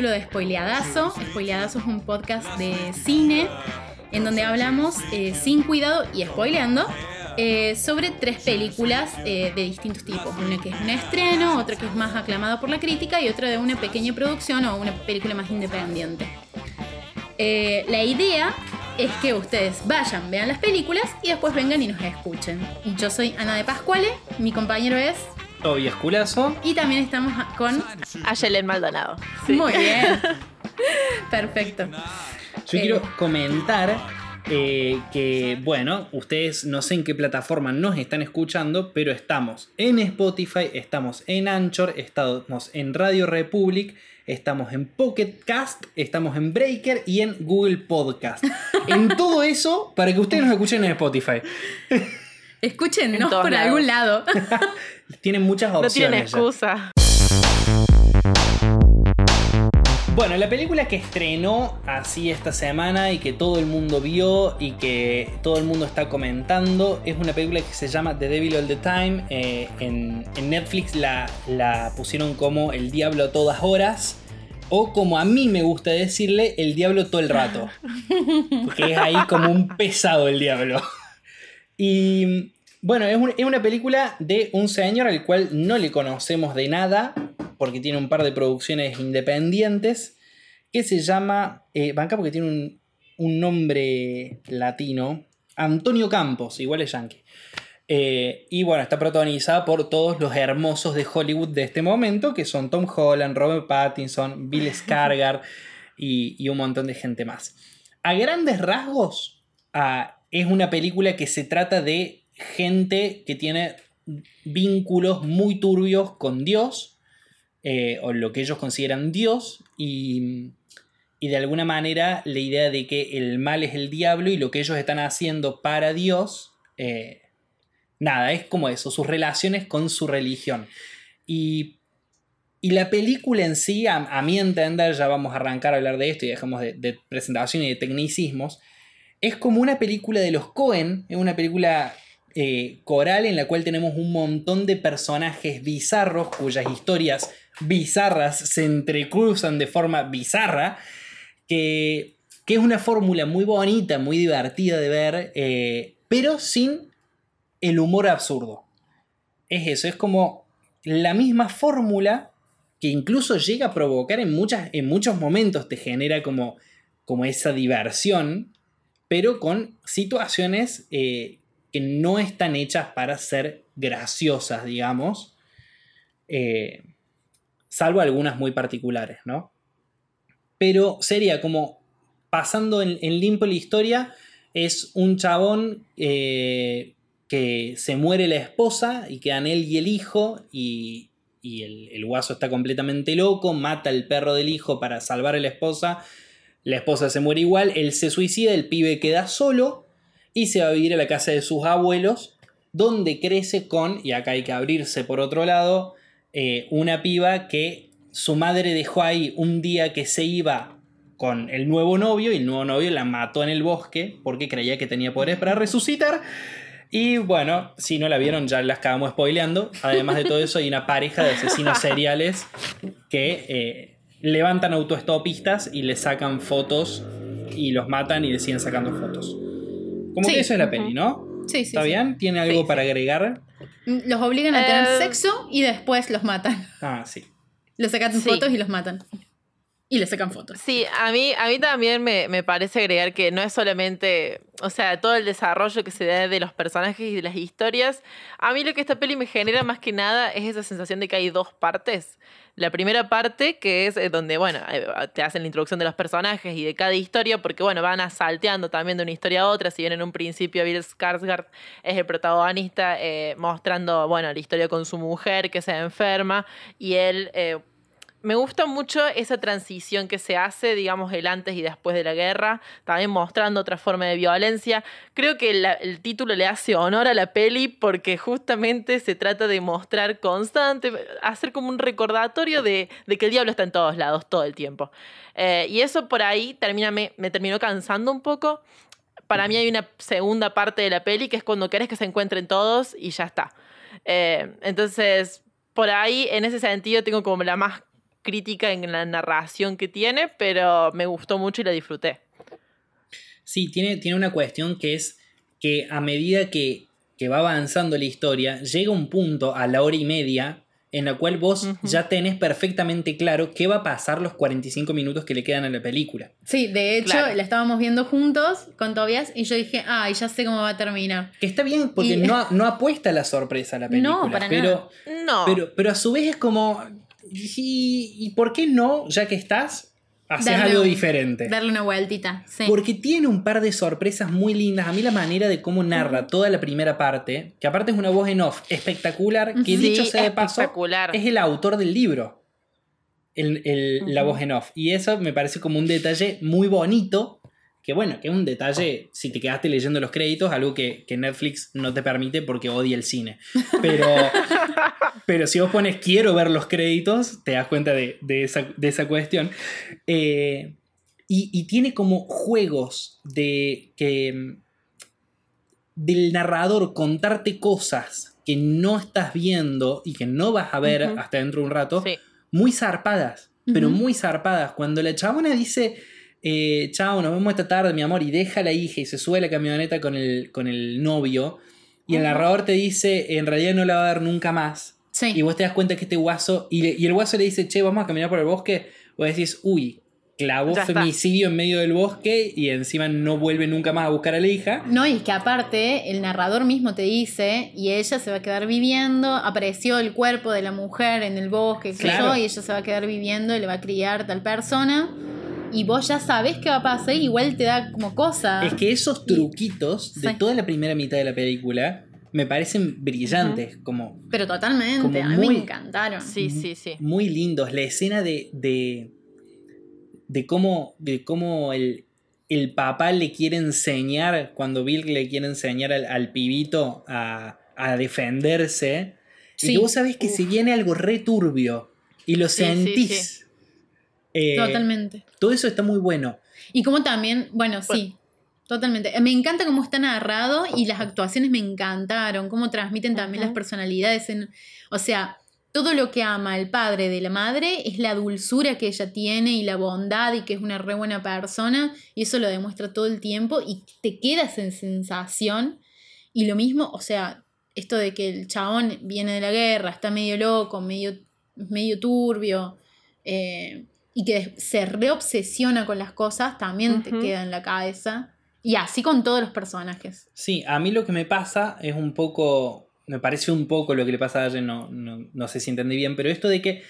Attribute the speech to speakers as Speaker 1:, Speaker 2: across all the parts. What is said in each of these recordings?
Speaker 1: capítulo de Spoileadazo. Spoileadazo es un podcast de cine en donde hablamos eh, sin cuidado y spoileando eh, sobre tres películas eh, de distintos tipos. Una que es un estreno, otra que es más aclamada por la crítica y otra de una pequeña producción o una película más independiente. la idea es que ustedes vayan, vean las películas y después vengan y nos escuchen. Yo soy Ana de Pascuale, mi compañero es
Speaker 2: Toby Esculazo.
Speaker 1: Y también estamos con
Speaker 3: Ayelen Maldonado.
Speaker 1: Muy bien. Perfecto.
Speaker 2: Yo quiero eh, comentar eh, que, bueno, ustedes no sé en qué plataforma nos están escuchando, pero estamos en Spotify, estamos en Anchor, estamos en Radio Republic, estamos en Pocket Cast, estamos en Breaker y en Google Podcast. en todo eso para que ustedes nos escuchen en Spotify.
Speaker 1: Escúchenos por algún lado.
Speaker 2: Tienen muchas opciones.
Speaker 3: No tienen excusa.
Speaker 2: Bueno, la película que estrenó así esta semana y que todo el mundo vio y que todo el mundo está comentando es una película que se llama The Devil All the Time. Eh, en, Netflix la, la pusieron como El Diablo a todas horas. O como a mí me gusta decirle, el diablo todo el rato. Porque es ahí como un pesado el diablo. Y bueno, es, una película de un señor al cual no le conocemos de nada, porque tiene un par de producciones independientes, que se llama, eh, banca porque tiene un, nombre latino, Antonio Campos, igual es yankee. Eh, y bueno, está protagonizada por todos los hermosos de Hollywood de este momento, que son Tom Holland, Robert Pattinson, Bill Skarsgård y, un montón de gente más. A grandes rasgos, ah, es una película que se trata de gente que tiene vínculos muy turbios con Dios, eh, o lo que ellos consideran Dios, y, de alguna manera la idea de que el mal es el diablo y lo que ellos están haciendo para Dios, eh, nada, es como eso, sus relaciones con su religión. Y, la película en sí, a, mi entender, ya vamos a arrancar a hablar de esto y dejamos de, de presentación y de tecnicismos, es como una película de los Cohen, es una película eh, coral en la cual tenemos un montón de personajes bizarros cuyas historias bizarras se entrecruzan de forma bizarra, que, es una fórmula muy bonita, muy divertida de ver, eh, pero sin el humor absurdo. Es eso, es como la misma fórmula que incluso llega a provocar en, muchas, en muchos momentos, te genera como, como esa diversión, pero con situaciones eh, que no están hechas para ser graciosas, digamos, eh, salvo algunas muy particulares, ¿no? Pero sería como pasando en, limpo la historia, es un chabón eh, que se muere la esposa y quedan él y el hijo y, el, el, guaso está completamente loco, mata al perro del hijo para salvar a la esposa, la esposa se muere igual, él se suicida, el pibe queda solo y se va a vivir a la casa de sus abuelos, donde crece con, y acá hay que abrirse por otro lado, eh, una piba que su madre dejó ahí un día que se iba con el nuevo novio y el nuevo novio la mató en el bosque porque creía que tenía poderes para resucitar. Y bueno, si no la vieron ya la acabamos spoileando. Además de todo eso hay una pareja de asesinos seriales que eh, levantan autoestopistas y le sacan fotos y los matan y le siguen sacando fotos. Como que eso es la peli, ¿no?
Speaker 1: Sí, sí.
Speaker 2: ¿Está bien? ¿Tiene algo para agregar?
Speaker 1: Los obligan a tener eh, sexo y después los matan.
Speaker 2: Ah, sí.
Speaker 1: Les sacan fotos y los matan. Y le sacan fotos.
Speaker 3: Sí, a mí, a mí también me, me, parece agregar que no es solamente, o sea, todo el desarrollo que se da de los personajes y de las historias. A mí lo que esta peli me genera más que nada es esa sensación de que hay dos partes. La primera parte, que es eh, donde, bueno, eh, te hacen la introducción de los personajes y de cada historia, porque, bueno, van asalteando también de una historia a otra. Si bien en un principio Bill Skarsgård es el protagonista, eh, mostrando, bueno, la historia con su mujer que se enferma y él me gusta mucho esa transición que se hace, digamos, el antes y después de la guerra, también mostrando otra forma de violencia. Creo que el título le hace honor a la peli porque justamente se trata de mostrar constante, hacer como un recordatorio de, que el diablo está en todos lados todo el tiempo. Eh, y eso por ahí termina, me, terminó cansando un poco. Para mí hay una segunda parte de la peli que es cuando querés que se encuentren todos y ya está. Eh, entonces, por ahí, en ese sentido, tengo como la más crítica en la narración que tiene, pero me gustó mucho y la disfruté.
Speaker 2: Sí, tiene, tiene una cuestión que es que a medida que, que va avanzando la historia, llega un punto a la hora y media en la cual vos ya tenés perfectamente claro qué va a pasar los 45 minutos que le quedan a la película.
Speaker 1: Sí, de hecho, la estábamos viendo juntos con Tobias y yo dije, ay, ya sé cómo va a terminar.
Speaker 2: Que está bien porque no, no apuesta a la sorpresa a la película. No, para pero, nada. No. Pero, pero a su vez es como, ¿y, ¿y por qué no, ya que estás, haces algo diferente.
Speaker 1: Darle una vueltita, sí.
Speaker 2: Porque tiene un par de sorpresas muy lindas. A mí la manera de cómo narra toda la primera parte, que aparte es una voz en off espectacular, que dicho sea de paso, es el autor del libro. La voz en off. Y eso me parece como un detalle muy bonito que bueno, que es un detalle, si te quedaste leyendo los créditos, algo que, Netflix no te permite porque odia el cine. Pero, pero si vos pones quiero ver los créditos, te das cuenta de, esa, cuestión. Eh, y, tiene como juegos de que del narrador contarte cosas que no estás viendo y que no vas a ver hasta dentro de un rato, muy zarpadas, pero muy zarpadas. Cuando la chabona dice eh, chao, nos vemos esta tarde, mi amor, y deja a la hija y se sube a la camioneta con el, con el novio. Y el narrador te dice, en realidad no la va a ver nunca más. Y vos te das cuenta que este guaso, y, el guaso le dice, che, vamos a caminar por el bosque. Vos decís, uy, clavó femicidio en medio del bosque y encima no vuelve nunca más a buscar a la hija.
Speaker 1: No, y que aparte el narrador mismo te dice, y ella se va a quedar viviendo, apareció el cuerpo de la mujer en el bosque, y ella se va a quedar viviendo y le va a criar tal persona y vos ya sabes qué va a pasar, igual te da como cosa.
Speaker 2: Es que esos truquitos de toda la primera mitad de la película me parecen brillantes, como...
Speaker 1: Pero totalmente, a mí me encantaron.
Speaker 3: Sí, sí, sí.
Speaker 2: Muy lindos. La escena de... de, de cómo, de cómo el, el papá le quiere enseñar, cuando Bill le quiere enseñar al, pibito a, a, defenderse, y vos sabés que se viene algo returbio y lo sentís.
Speaker 1: Eh, Totalmente.
Speaker 2: Todo eso está muy bueno.
Speaker 1: Y como también, bueno, sí, totalmente. Me encanta cómo está narrado y las actuaciones me encantaron, cómo transmiten también las personalidades. En, o sea, todo lo que ama el padre de la madre es la dulzura que ella tiene y la bondad y que es una re buena persona y eso lo demuestra todo el tiempo y te quedas en sensación y lo mismo, o sea, esto de que el chabón viene de la guerra, está medio loco, medio, medio turbio, eh, y que se reobsesiona con las cosas, también te queda en la cabeza. Y así con todos los personajes.
Speaker 2: Sí, a mí lo que me pasa es un poco, me parece un poco lo que le pasa a Allen, no, no, sé si entendí bien, pero esto de que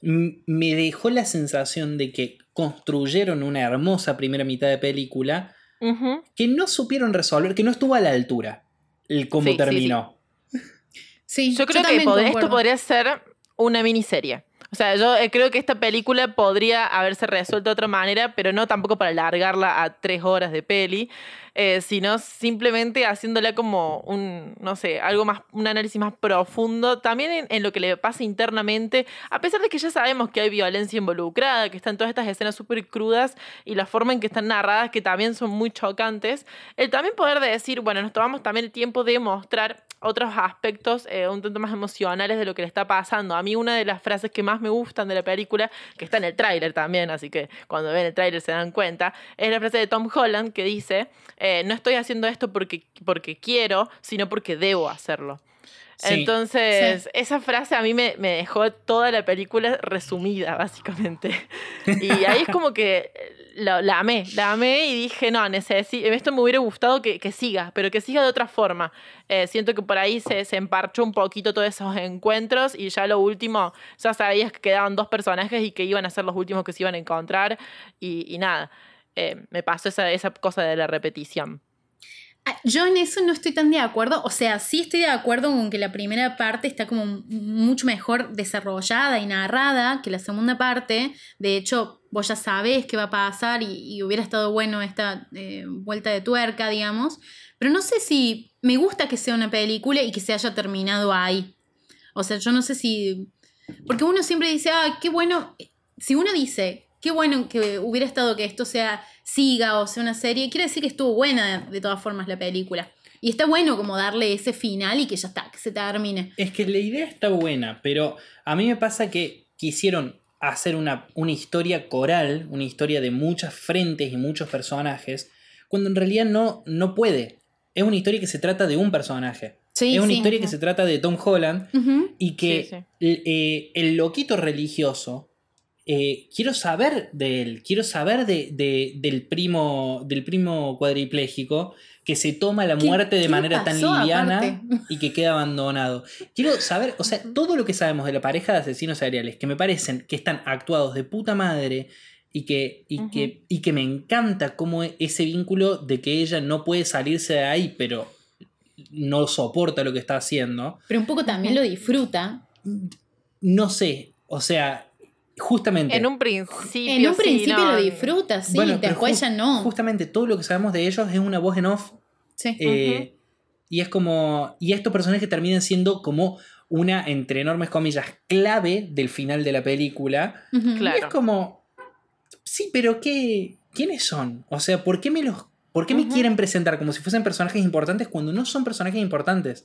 Speaker 2: me dejó la sensación de que construyeron una hermosa primera mitad de película que no supieron resolver, que no estuvo a la altura el cómo terminó.
Speaker 3: Sí, yo creo que esto podría ser una miniserie. O sea, yo eh, creo que esta película podría haberse resuelto de otra manera, pero no tampoco para alargarla a tres horas de peli, eh, sino simplemente haciéndola como un, no sé, algo más, un análisis más profundo, también en, lo que le pasa internamente, a pesar de que ya sabemos que hay violencia involucrada, que están todas estas escenas súper crudas y la forma en que están narradas, que también son muy chocantes, el también poder decir, bueno, nos tomamos también el tiempo de mostrar otros aspectos eh, un tanto más emocionales de lo que le está pasando. A mí una de las frases que más me gustan de la película, que está en el tráiler también, así que cuando ven el tráiler se dan cuenta, es la frase de Tom Holland que dice, eh, no estoy haciendo esto porque, porque quiero, sino porque debo hacerlo. Entonces, esa frase a mí me, dejó toda la película resumida, básicamente. Y ahí es como que la, amé, la amé y dije, no, necesito, esto me hubiera gustado que, siga, pero que siga de otra forma. Eh, siento que por ahí se, se emparchó un poquito todos esos encuentros y ya lo último, ya sabías que quedaban dos personajes y que iban a ser los últimos que se iban a encontrar y, nada, eh, me pasó esa, esa cosa de la repetición.
Speaker 1: Ah, yo en eso no estoy tan de acuerdo. O sea, sí estoy de acuerdo con que la primera parte está como mucho mejor desarrollada y narrada que la segunda parte. De hecho, vos ya sabés qué va a pasar y, hubiera estado bueno esta eh, vuelta de tuerca, digamos. Pero no sé si me gusta que sea una película y que se haya terminado ahí. O sea, yo no sé si... Porque uno siempre dice, ah, qué bueno. Si uno dice, qué bueno que hubiera estado que esto sea siga o sea una serie, quiere decir que estuvo buena de, todas formas la película. Y está bueno como darle ese final y que ya está, que se termine.
Speaker 2: Es que la idea está buena, pero a mí me pasa que quisieron hacer una, una historia coral, una historia de muchas frentes y muchos personajes, cuando en realidad no, no puede. Es una historia que se trata de un personaje.
Speaker 1: Sí,
Speaker 2: es una
Speaker 1: sí.
Speaker 2: historia que se trata de Tom Holland y que
Speaker 3: Sí, sí.
Speaker 2: el, eh, el loquito religioso, eh, quiero saber de él, quiero saber de, de- del, primo, del primo cuadripléjico que se toma la
Speaker 1: ¿Qué-
Speaker 2: muerte de manera tan liviana
Speaker 1: aparte?
Speaker 2: y que queda abandonado. Quiero saber, o sea, todo lo que sabemos de la pareja de asesinos seriales, que me parecen que están actuados de puta madre y que, y que, y que me encanta como ese vínculo de que ella no puede salirse de ahí, pero no soporta lo que está haciendo.
Speaker 1: Pero un poco también lo disfruta.
Speaker 2: No sé, o sea, justamente.
Speaker 3: En un principio.
Speaker 1: En un
Speaker 3: sí,
Speaker 1: principio
Speaker 3: no.
Speaker 1: lo disfruta, sí.
Speaker 2: Bueno,
Speaker 1: después ya no.
Speaker 2: Justamente todo lo que sabemos de ellos es una voz en off.
Speaker 1: Sí.
Speaker 2: eh, Y es como. Y estos personajes terminan siendo como una, entre enormes comillas, clave del final de la película.
Speaker 3: Claro.
Speaker 2: Y es como. Sí, pero ¿qué? ¿Quiénes son? O sea, ¿por qué me los. ¿Por qué me quieren presentar como si fuesen personajes importantes cuando no son personajes importantes?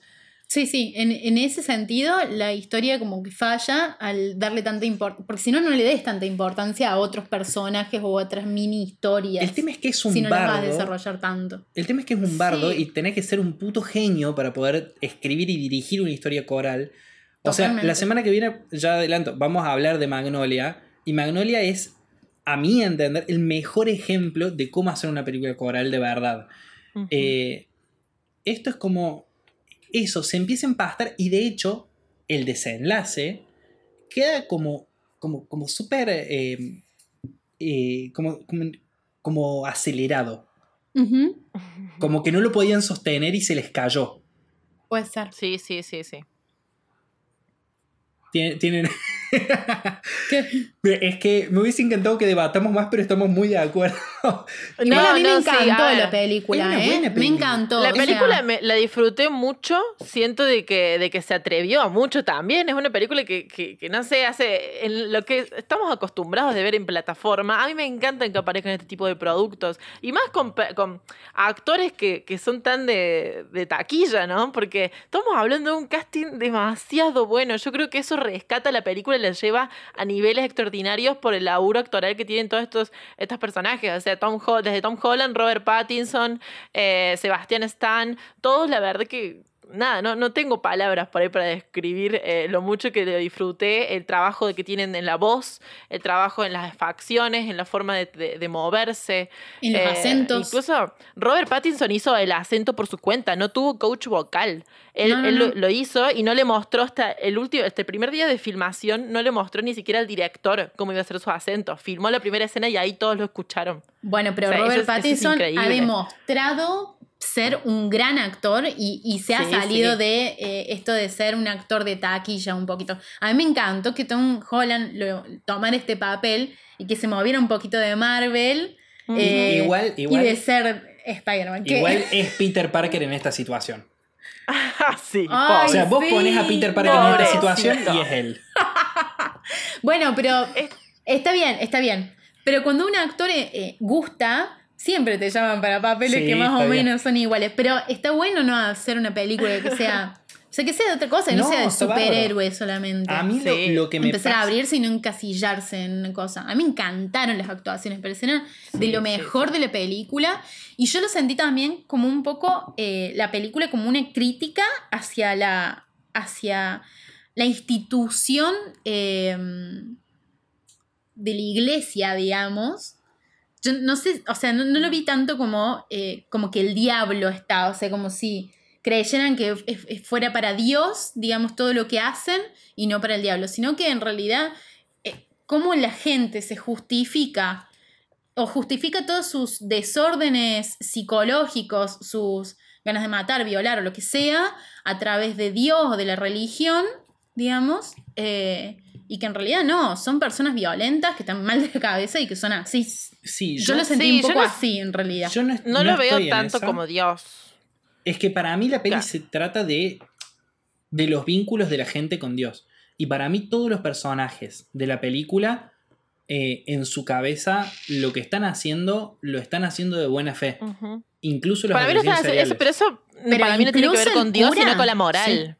Speaker 1: Sí, sí, en, en ese sentido la historia como que falla al darle tanta importancia, porque si no, no le des tanta importancia a otros personajes o otras mini historias.
Speaker 2: El tema es que es un
Speaker 1: si no las vas a
Speaker 2: bardo.
Speaker 1: desarrollar tanto.
Speaker 2: El tema es que es un bardo
Speaker 3: Sí.
Speaker 2: y tenés que ser un puto genio para poder escribir y dirigir una historia coral. O sea, la semana que viene, ya adelanto, vamos a hablar de Magnolia. Y Magnolia es, a mi entender, el mejor ejemplo de cómo hacer una película coral de verdad. Eh, esto es como. Eso, se empieza a empastar y de hecho, el desenlace queda como. como, como súper. eh, eh, como, como, como acelerado. Como que no lo podían sostener y se les cayó.
Speaker 1: Puede ser.
Speaker 3: Sí, sí, sí, sí.
Speaker 2: Tienen. tienen-
Speaker 1: ¿Qué?
Speaker 2: es que me hubiese encantado que debatamos más, pero estamos muy de acuerdo.
Speaker 1: Igual a mí me
Speaker 3: sí,
Speaker 1: encantó
Speaker 3: a ver.
Speaker 1: la película, ¿eh? Me
Speaker 2: película.
Speaker 1: encantó.
Speaker 3: La
Speaker 1: o sea,
Speaker 3: película me- la disfruté mucho, siento de que, de que se atrevió mucho también. Es una película que, que- que no sé, hace en lo que estamos acostumbrados de ver en plataforma. A mí me encantan que aparezcan este tipo de productos. Y más con, con actores que, que son tan de, de taquilla, ¿no? Porque estamos hablando de un casting demasiado bueno. Yo creo que eso rescata la película la lleva a niveles extraordinarios por el laburo actoral que tienen todos estos, estos personajes. O sea, Tom desde Tom Holland, Robert Pattinson, eh, Sebastián Stan, todos la verdad que nada, no, no tengo palabras por ahí para describir eh, lo mucho que lo disfruté, el trabajo que tienen en la voz, el trabajo en las facciones, en la forma de, de- de moverse.
Speaker 1: En los
Speaker 3: Eh,
Speaker 1: acentos.
Speaker 3: Incluso Robert Pattinson hizo el acento por su cuenta, no tuvo coach vocal. Él,
Speaker 1: No, no,
Speaker 3: él
Speaker 1: no.
Speaker 3: Lo, lo hizo y no le mostró hasta el último, hasta el primer día de filmación, no le mostró ni siquiera al director cómo iba a ser su acento. Filmó la primera escena y ahí todos lo escucharon.
Speaker 1: Bueno, pero
Speaker 3: O sea, eso
Speaker 1: Robert
Speaker 3: es- eso es
Speaker 1: Pattinson ha demostrado ser un gran actor y, y se ha
Speaker 3: Sí,
Speaker 1: salido
Speaker 3: sí.
Speaker 1: de eh, esto de ser un actor de taquilla un poquito. A mí me encantó que Tom Holland lo, tomara este papel y que se moviera un poquito de Marvel eh,
Speaker 2: Igual- igual-
Speaker 1: y de ser Spider-Man.
Speaker 2: Igual es Peter Parker en esta situación.
Speaker 3: sí,
Speaker 1: Ay,
Speaker 2: O sea, vos
Speaker 1: sí,
Speaker 2: pones a Peter Parker en esta situación y es él.
Speaker 1: Bueno, pero
Speaker 3: Es-
Speaker 1: está bien, está bien. Pero cuando un actor eh, gusta, siempre te llaman para papeles
Speaker 2: Sí,
Speaker 1: que más o
Speaker 2: bien.
Speaker 1: menos son iguales. Pero está bueno no hacer una película que sea. O sea, que sea de otra cosa, y no,
Speaker 2: No,
Speaker 1: sea de
Speaker 2: bárbaro.
Speaker 1: superhéroes solamente.
Speaker 2: A mí lo-
Speaker 3: Sí.
Speaker 2: lo, que me
Speaker 1: Empezar a abrirse y no encasillarse en una cosa. A mí me encantaron las actuaciones, parecieron de lo
Speaker 3: sí,
Speaker 1: mejor de la película. Y yo lo sentí también como un poco eh, la película como una crítica hacia la, hacia la institución eh, de la iglesia, digamos. Yo no sé, o sea, no, no lo vi tanto como, eh, como que el diablo está, o sea, como si creyeran que fuera para Dios, digamos, todo lo que hacen y no para el diablo, sino que en realidad, eh, cómo la gente se justifica o justifica todos sus desórdenes psicológicos, sus ganas de matar, violar o lo que sea, a través de Dios o de la religión, digamos, eh, y que en realidad no, son personas violentas que están mal de la cabeza y que son así.
Speaker 2: Sí,
Speaker 1: Yo,
Speaker 2: yo,
Speaker 1: lo sentí
Speaker 3: sí,
Speaker 1: un poco
Speaker 3: no-
Speaker 1: así en realidad.
Speaker 2: yo no,
Speaker 3: no, lo veo tanto
Speaker 2: esa.
Speaker 3: como Dios.
Speaker 2: Es que para mí la peli
Speaker 3: Claro.
Speaker 2: se trata de, de los vínculos de la gente con Dios. Y para mí todos los personajes de la película, eh, en su cabeza, lo que están haciendo, lo están haciendo de buena fe.
Speaker 3: Ujú.
Speaker 2: Incluso los
Speaker 3: Para mí no están haciendo eso, pero eso
Speaker 1: Pero
Speaker 3: para mí no tiene que ver con Dios,
Speaker 1: cura,
Speaker 3: sino con la moral.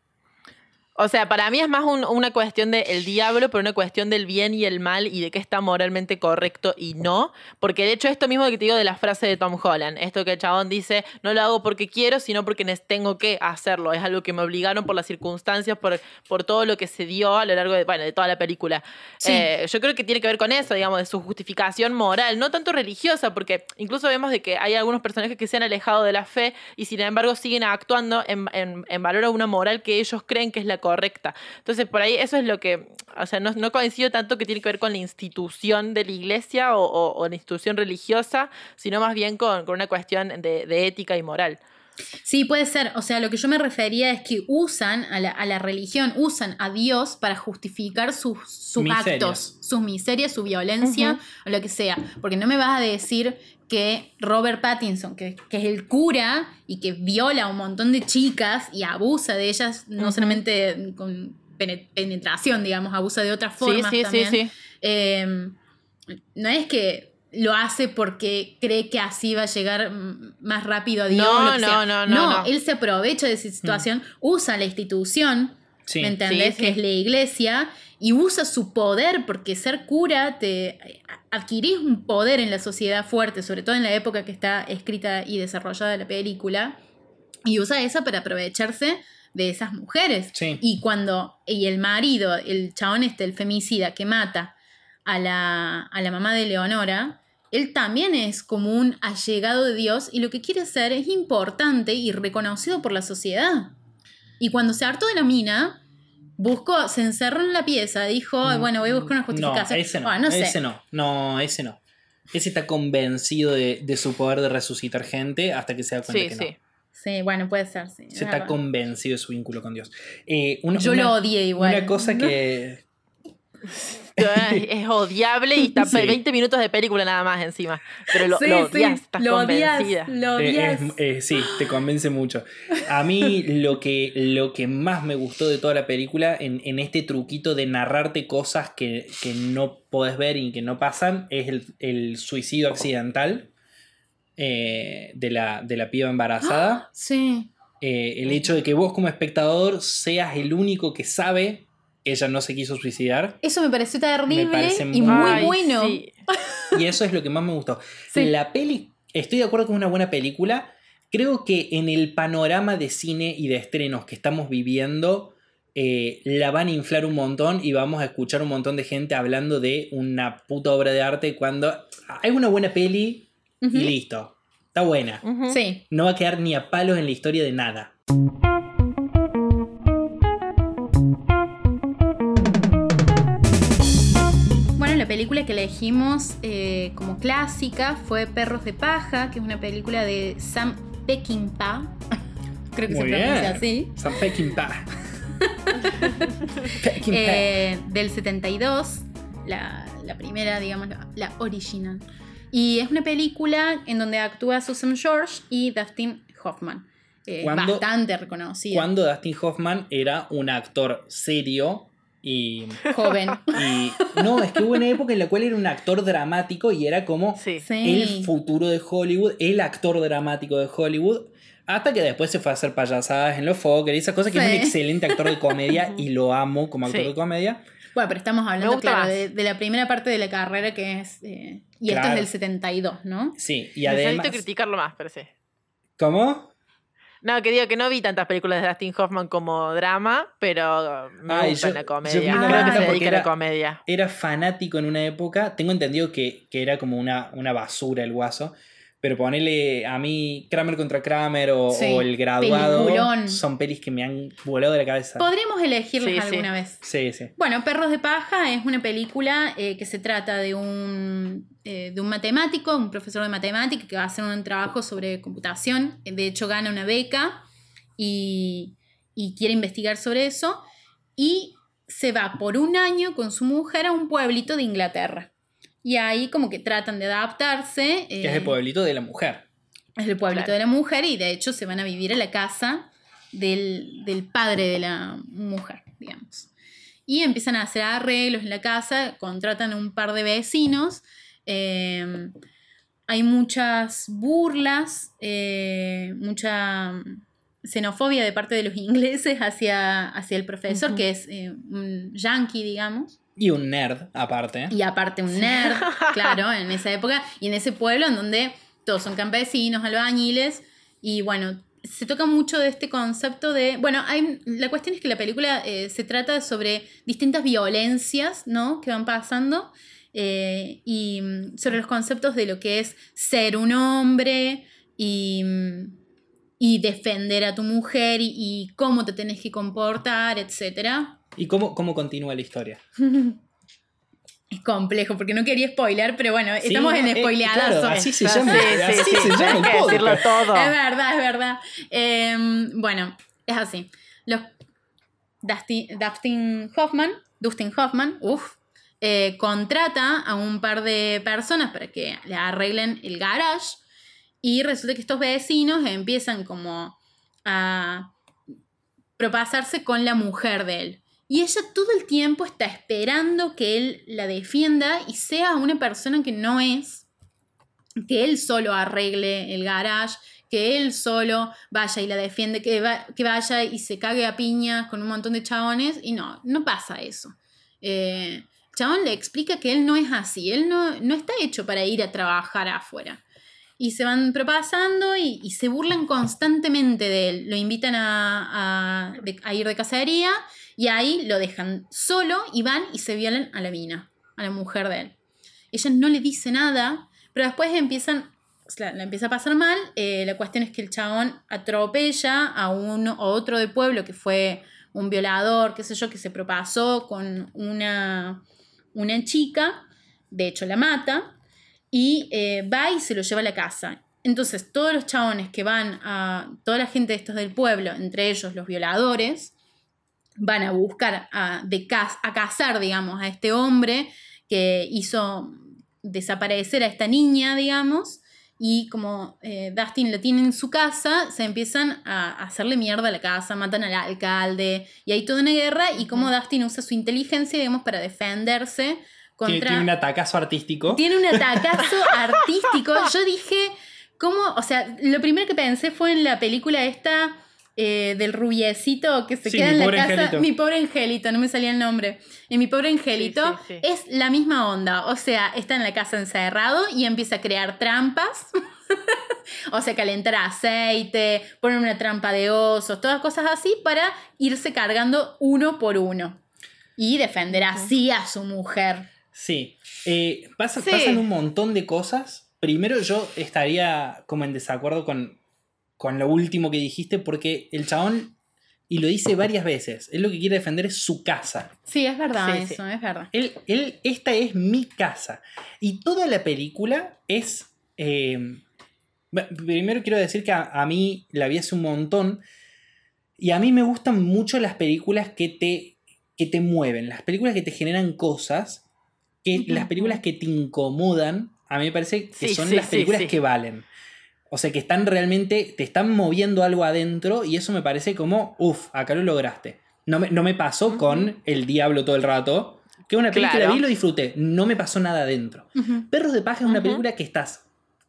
Speaker 3: O sea, para mí es más un- una cuestión del diablo, pero una cuestión del bien y el mal y de qué está moralmente correcto y no. Porque de hecho, esto mismo que te digo de la frase de Tom Holland, esto que el chabón dice, no lo hago porque quiero, sino porque tengo que hacerlo. Es algo que me obligaron por las circunstancias, por, por todo lo que se dio a lo largo de, bueno, de toda la película.
Speaker 1: Sí.
Speaker 3: Eh, yo creo que tiene que ver con eso, digamos, de su justificación moral, no tanto religiosa, porque incluso vemos de que hay algunos personajes que se han alejado de la fe y sin embargo siguen actuando en, en, en valor a una moral que ellos creen que es la correcta. Entonces, por ahí eso es lo que, o sea, no, coincido tanto que tiene que ver con la institución de la iglesia o, o- o la institución religiosa, sino más bien con, una cuestión de ética y moral.
Speaker 1: Sí, puede ser. O sea, lo que yo me refería es que usan a la, a la religión, usan a Dios para justificar sus, sus actos, sus miserias, su violencia o lo que sea. Porque no me vas a decir que Robert Pattinson, que, que es el cura y que viola a un montón de chicas y abusa de ellas, no solamente con pene- penetración, digamos, abusa de otras formas
Speaker 3: sí, sí,
Speaker 1: también.
Speaker 3: sí.
Speaker 1: Eh, no es que lo hace porque cree que así va a llegar mm, más rápido a Dios.
Speaker 3: No, no, no, no, no.
Speaker 1: él se aprovecha de esa situación, usa la institución. ¿me entendés? Que es la iglesia, y usa su poder, porque ser cura te adquirís un poder en la sociedad fuerte, sobre todo en la época que está escrita y desarrollada la película, y usa esa para aprovecharse de esas mujeres. Y cuando, y el marido, el chabón este, el femicida que mata a la, a la mamá de Leonora, él también es como un allegado de Dios y lo que quiere ser es importante y reconocido por la sociedad. Y cuando se hartó de la mina, buscó, se encerró en la pieza, dijo, "Ay, bueno, voy a buscar una justificación.
Speaker 2: No, ese no.
Speaker 1: Ah, no sé.
Speaker 2: Ese no. No, ese no. Ese está convencido de, de su poder de resucitar gente hasta que se da cuenta
Speaker 3: Sí,
Speaker 2: que
Speaker 3: sí.
Speaker 2: no.
Speaker 1: Sí, bueno, puede ser, sí. es
Speaker 2: Se está
Speaker 1: verdad.
Speaker 2: convencido de su vínculo con Dios. Eh, una-
Speaker 1: Yo
Speaker 2: una-
Speaker 1: lo odié igual.
Speaker 2: Una cosa que.
Speaker 3: Es odiable y está
Speaker 2: Sí.
Speaker 3: 20 minutos de película nada más encima. Pero lo,
Speaker 1: Sí,
Speaker 3: lo
Speaker 1: sí,
Speaker 3: odias, estás
Speaker 1: lo odias,
Speaker 3: convencida.
Speaker 1: lo
Speaker 2: eh,
Speaker 1: odias.
Speaker 2: es- eh, sí, te convence mucho. A mí lo que, lo que más me gustó de toda la película, en, en este truquito de narrarte cosas que, que no podés ver y que no pasan, es el, el suicidio accidental eh, de, la, de la piba embarazada.
Speaker 1: Sí.
Speaker 2: Eh, el hecho de que vos como espectador seas el único que sabe ella no se quiso suicidar.
Speaker 1: Eso me pareció terrible
Speaker 2: parece
Speaker 1: y
Speaker 2: muy-
Speaker 1: bueno.
Speaker 3: sí.
Speaker 2: Y eso es lo que más me gustó.
Speaker 1: Sí.
Speaker 2: La peli, estoy de acuerdo que es una buena película. Creo que en el panorama de cine y de estrenos que estamos viviendo, eh, la van a inflar un montón y vamos a escuchar un montón de gente hablando de una puta obra de arte cuando hay una buena peli y listo. Está buena.
Speaker 1: Sí.
Speaker 2: No va a quedar ni a palos en la historia de nada.
Speaker 1: Película que elegimos eh, como clásica fue Perros de Paja, que es una película de Sam Peckinpah. Creo que
Speaker 2: Muy
Speaker 1: se pronuncia
Speaker 2: bien.
Speaker 1: así.
Speaker 2: Sam Peckinpah. Peckinpah.
Speaker 1: Eh, del 72, la, la primera, digamos, la, la original. Y es una película en donde actúa Susan George y Dustin Hoffman. Eh,
Speaker 2: ¿Cuándo-
Speaker 1: bastante reconocida.
Speaker 2: Cuando Dustin Hoffman era un actor serio y,
Speaker 1: Joven.
Speaker 2: y- No, es que hubo una época en la cual era un actor dramático y era como
Speaker 3: Sí.
Speaker 1: Sí.
Speaker 2: el futuro de Hollywood, el actor dramático de Hollywood. Hasta que después se fue a hacer payasadas en los Fokker y esas cosas, que es un
Speaker 1: Sí.
Speaker 2: excelente actor de comedia y lo amo como actor
Speaker 3: Sí.
Speaker 2: de comedia.
Speaker 1: Bueno, pero estamos hablando, claro, de, de la primera parte de la carrera que es. eh, y esto es del 72, ¿no?
Speaker 2: Sí, y
Speaker 3: Necesito
Speaker 2: además.
Speaker 3: criticarlo más, pero sí.
Speaker 2: ¿Cómo?
Speaker 3: No, que digo que no vi tantas películas de Dustin Hoffman como drama, pero me
Speaker 2: Ay,
Speaker 3: gusta
Speaker 2: yo-
Speaker 3: la
Speaker 2: yo
Speaker 3: comedia.
Speaker 2: vi
Speaker 1: una
Speaker 3: Creo que
Speaker 1: película
Speaker 3: se
Speaker 2: porque
Speaker 3: dedica a la
Speaker 2: era-
Speaker 3: comedia.
Speaker 2: Era fanático en una época. Tengo entendido que, que era como una, una basura el guaso. Pero ponerle a mí Kramer contra Kramer o,
Speaker 1: Sí,
Speaker 2: o El Graduado
Speaker 1: peliculón.
Speaker 2: son pelis que me han volado de la cabeza.
Speaker 1: Podríamos elegirlas
Speaker 3: Sí, sí.
Speaker 1: alguna vez.
Speaker 2: Sí, sí.
Speaker 1: Bueno, Perros de Paja es una película eh, que se trata de un, eh, de un matemático, un profesor de matemática que va a hacer un trabajo sobre computación. De hecho, gana una beca y, y quiere investigar sobre eso. Y se va por un año con su mujer a un pueblito de Inglaterra. Y ahí como que tratan de adaptarse.
Speaker 2: Que es
Speaker 1: eh,
Speaker 2: el pueblito de la mujer.
Speaker 1: es el pueblito
Speaker 3: Claro.
Speaker 1: de la mujer y de hecho se van a vivir a la casa del, del padre de la mujer, digamos. Y empiezan a hacer arreglos en la casa, contratan un par de vecinos. eh, hay muchas burlas, eh, mucha xenofobia de parte de los ingleses hacia, hacia el profesor, que es eh, un yankee, digamos.
Speaker 2: Y un nerd, aparte.
Speaker 1: Y aparte un nerd, claro, en esa época, y en ese pueblo en donde todos son campesinos, albañiles, y bueno, se toca mucho de este concepto de, bueno, hay, la cuestión es que la película eh, se trata sobre distintas violencias, ¿no? Que van pasando, eh, y mm, sobre los conceptos de lo que es ser un hombre y, mm, y defender a tu mujer y, y cómo te tenés que comportar, etcétera.
Speaker 2: ¿Y cómo, cómo continúa la historia?
Speaker 1: Es complejo porque no quería spoiler, pero bueno,
Speaker 2: Sí,
Speaker 1: estamos en
Speaker 2: eh,
Speaker 1: spoileadas.
Speaker 2: claro,
Speaker 1: hoy.
Speaker 2: así se
Speaker 3: Sí,
Speaker 2: llama,
Speaker 3: sí,
Speaker 2: así
Speaker 3: sí,
Speaker 2: se llama el podcast.
Speaker 3: decirlo todo.
Speaker 1: Es verdad, es verdad. Eh, bueno, es así. Los Dustin, Dustin Hoffman, Dustin Hoffman, uff, eh, contrata a un par de personas para que le arreglen el garage y resulta que estos vecinos empiezan como a propasarse con la mujer de él. Y ella todo el tiempo está esperando que él la defienda y sea una persona que no es, que él solo arregle el garage, que él solo vaya y la defiende, que, va- que vaya y se cague a piñas con un montón de chabones. Y no, no pasa eso. Eh, chabón le explica que él no es así, él no, está hecho para ir a trabajar afuera. Y se van propasando y, se burlan constantemente de él. Lo invitan a, a ir de cacería y ahí lo dejan solo y van y se violan a la mina, a la mujer de él. Ella no le dice nada, pero después empiezan, o la empieza a pasar mal. Eh, la cuestión es que el chabón atropella a uno a otro del pueblo que fue un violador, qué sé yo, que se propasó con una, una chica, de hecho la mata, y eh, va y se lo lleva a la casa. Entonces, todos los chabones que van a. toda la gente de estos del pueblo, entre ellos los violadores, van a buscar a, de cas- a cazar, digamos, a este hombre que hizo desaparecer a esta niña, digamos, y como eh, Dustin la tiene en su casa, se empiezan a a hacerle mierda a la casa, matan al alcalde, y hay toda una guerra, y como Dustin usa su inteligencia, digamos, para defenderse contra...
Speaker 2: Tiene, tiene un atacazo artístico.
Speaker 1: Tiene un atacazo artístico. Yo dije, ¿cómo? O sea, lo primero que pensé fue en la película esta eh, del rubiecito que se
Speaker 2: Sí,
Speaker 1: queda en la casa.
Speaker 2: angelito.
Speaker 1: Mi pobre angelito, no me salía el nombre. En mi pobre angelito
Speaker 3: sí, sí.
Speaker 1: es la misma onda. O sea, está en la casa encerrado y empieza a crear trampas. o sea, calentar aceite, poner una trampa de osos, todas cosas así para irse cargando uno por uno. Y defender así a su mujer.
Speaker 2: Sí. Eh, pasa-
Speaker 3: Sí.
Speaker 2: Pasan un montón de cosas. Primero yo estaría como en desacuerdo con, con lo último que dijiste porque el chabón, y lo dice varias veces, él lo que quiere defender es su casa.
Speaker 1: Sí, es verdad
Speaker 3: Sí,
Speaker 1: eso, es verdad.
Speaker 2: Él, él, esta es mi casa. Y toda la película es... eh, primero quiero decir que a, a mí la vi hace un montón. Y a mí me gustan mucho las películas que te, que te mueven, las películas que te generan cosas, que, las películas que te incomodan, a mí me parece que
Speaker 3: Sí,
Speaker 2: son
Speaker 3: sí,
Speaker 2: las películas
Speaker 3: sí.
Speaker 2: que valen. O sea, que están realmente, te están moviendo algo adentro y eso me parece como, uff, acá lo lograste. No me, no me pasó con El Diablo todo el rato, que una película
Speaker 3: Claro.
Speaker 2: vi y lo disfruté, no me pasó nada adentro. Perros de Paja es una película que estás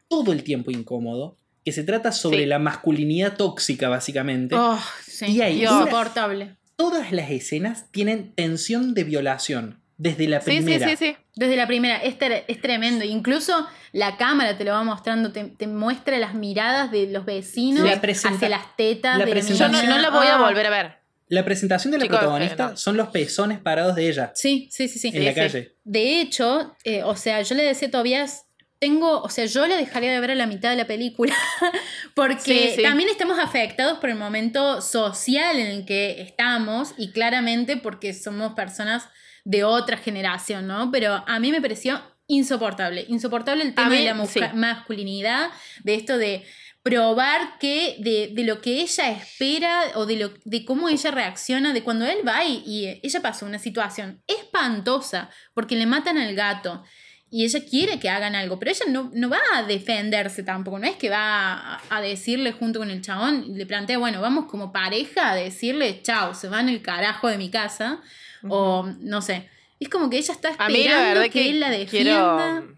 Speaker 2: todo el tiempo incómodo, que se trata sobre
Speaker 3: Sí.
Speaker 2: la masculinidad tóxica, básicamente.
Speaker 1: Oh, sí.
Speaker 2: Y hay
Speaker 1: insoportable.
Speaker 2: Todas las escenas tienen tensión de violación, desde la
Speaker 3: Sí, sí,
Speaker 2: primera.
Speaker 3: sí, sí.
Speaker 1: Desde la primera, es, tre- es tremendo. Incluso la cámara te lo va mostrando, te, te muestra las miradas de los vecinos
Speaker 2: La
Speaker 1: hacia las tetas
Speaker 2: la
Speaker 1: de la
Speaker 3: Yo
Speaker 2: presentación-
Speaker 3: no, la voy a
Speaker 1: Ah.
Speaker 3: volver a ver.
Speaker 2: La presentación de la
Speaker 3: Chicos,
Speaker 2: protagonista
Speaker 3: no.
Speaker 2: son los pezones parados de ella
Speaker 1: Sí, sí, sí, sí.
Speaker 2: en la
Speaker 3: sí.
Speaker 2: calle.
Speaker 1: De hecho, eh, o sea, yo le decía a Tobias, tengo, o sea, yo le dejaría de ver a la mitad de la película, porque
Speaker 3: Sí, sí.
Speaker 1: también estamos afectados por el momento social en el que estamos y claramente porque somos personas de otra generación, ¿no? Pero a mí me pareció insoportable, insoportable el tema
Speaker 3: mí,
Speaker 1: de la
Speaker 3: sí.
Speaker 1: masculinidad, de esto de probar que de, de lo que ella espera o de, lo, de cómo ella reacciona, de cuando él va y, y ella pasó una situación espantosa porque le matan al gato y ella quiere que hagan algo, pero ella no, no va a defenderse tampoco, no es que va a, a decirle junto con el chabón, le plantea, bueno, vamos como pareja a decirle, chao, se van el carajo de mi casa, o no sé, es como que ella está
Speaker 3: A mí la
Speaker 1: esperando
Speaker 3: verdad
Speaker 1: que,
Speaker 3: que,
Speaker 1: él la defienda.
Speaker 3: quiero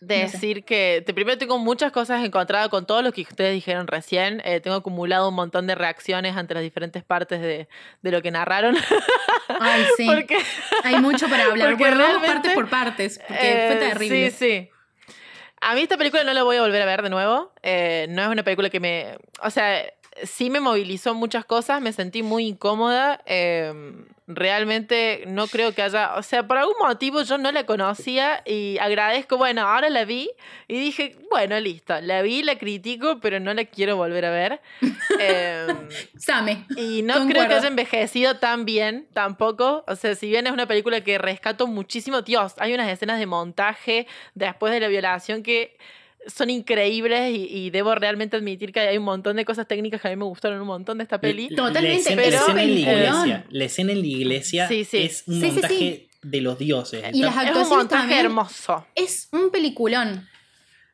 Speaker 3: decir que te, primero tengo muchas cosas encontradas con todo lo que ustedes dijeron recién. Eh, tengo acumulado un montón de reacciones ante las diferentes partes de, de lo que narraron.
Speaker 1: Ay, sí.
Speaker 3: Porque-
Speaker 1: Hay mucho para hablar.
Speaker 3: Realmente,
Speaker 1: partes por partes, porque fue
Speaker 3: Eh,
Speaker 1: terrible.
Speaker 3: Sí, sí. A mí esta película no la voy a volver a ver de nuevo. Eh, no es una película que me... O sea, sí me movilizó muchas cosas, me sentí muy incómoda. eh, realmente no creo que haya... O sea, por algún motivo yo no la conocía y agradezco, bueno, ahora la vi y dije, bueno, listo, la vi, la critico, pero no la quiero volver a ver. Eh,
Speaker 1: Same.
Speaker 3: y no creo que haya envejecido tan bien tampoco. O sea, si bien es una película que rescato muchísimo, Dios, hay unas escenas de montaje después de la violación que son increíbles y, y debo realmente admitir que hay un montón de cosas técnicas que a mí me gustaron un montón de esta peli.
Speaker 2: La-
Speaker 1: Totalmente,
Speaker 2: La escena,
Speaker 3: pero-
Speaker 2: la escena en la
Speaker 1: peliculón.
Speaker 2: iglesia. La escena en la iglesia
Speaker 3: Sí, sí.
Speaker 2: es un
Speaker 1: Sí,
Speaker 2: montaje
Speaker 1: sí.
Speaker 2: de los dioses.
Speaker 1: Y las
Speaker 3: Es un
Speaker 1: actuaciones
Speaker 3: montaje
Speaker 1: también.
Speaker 3: hermoso.
Speaker 1: Es un peliculón.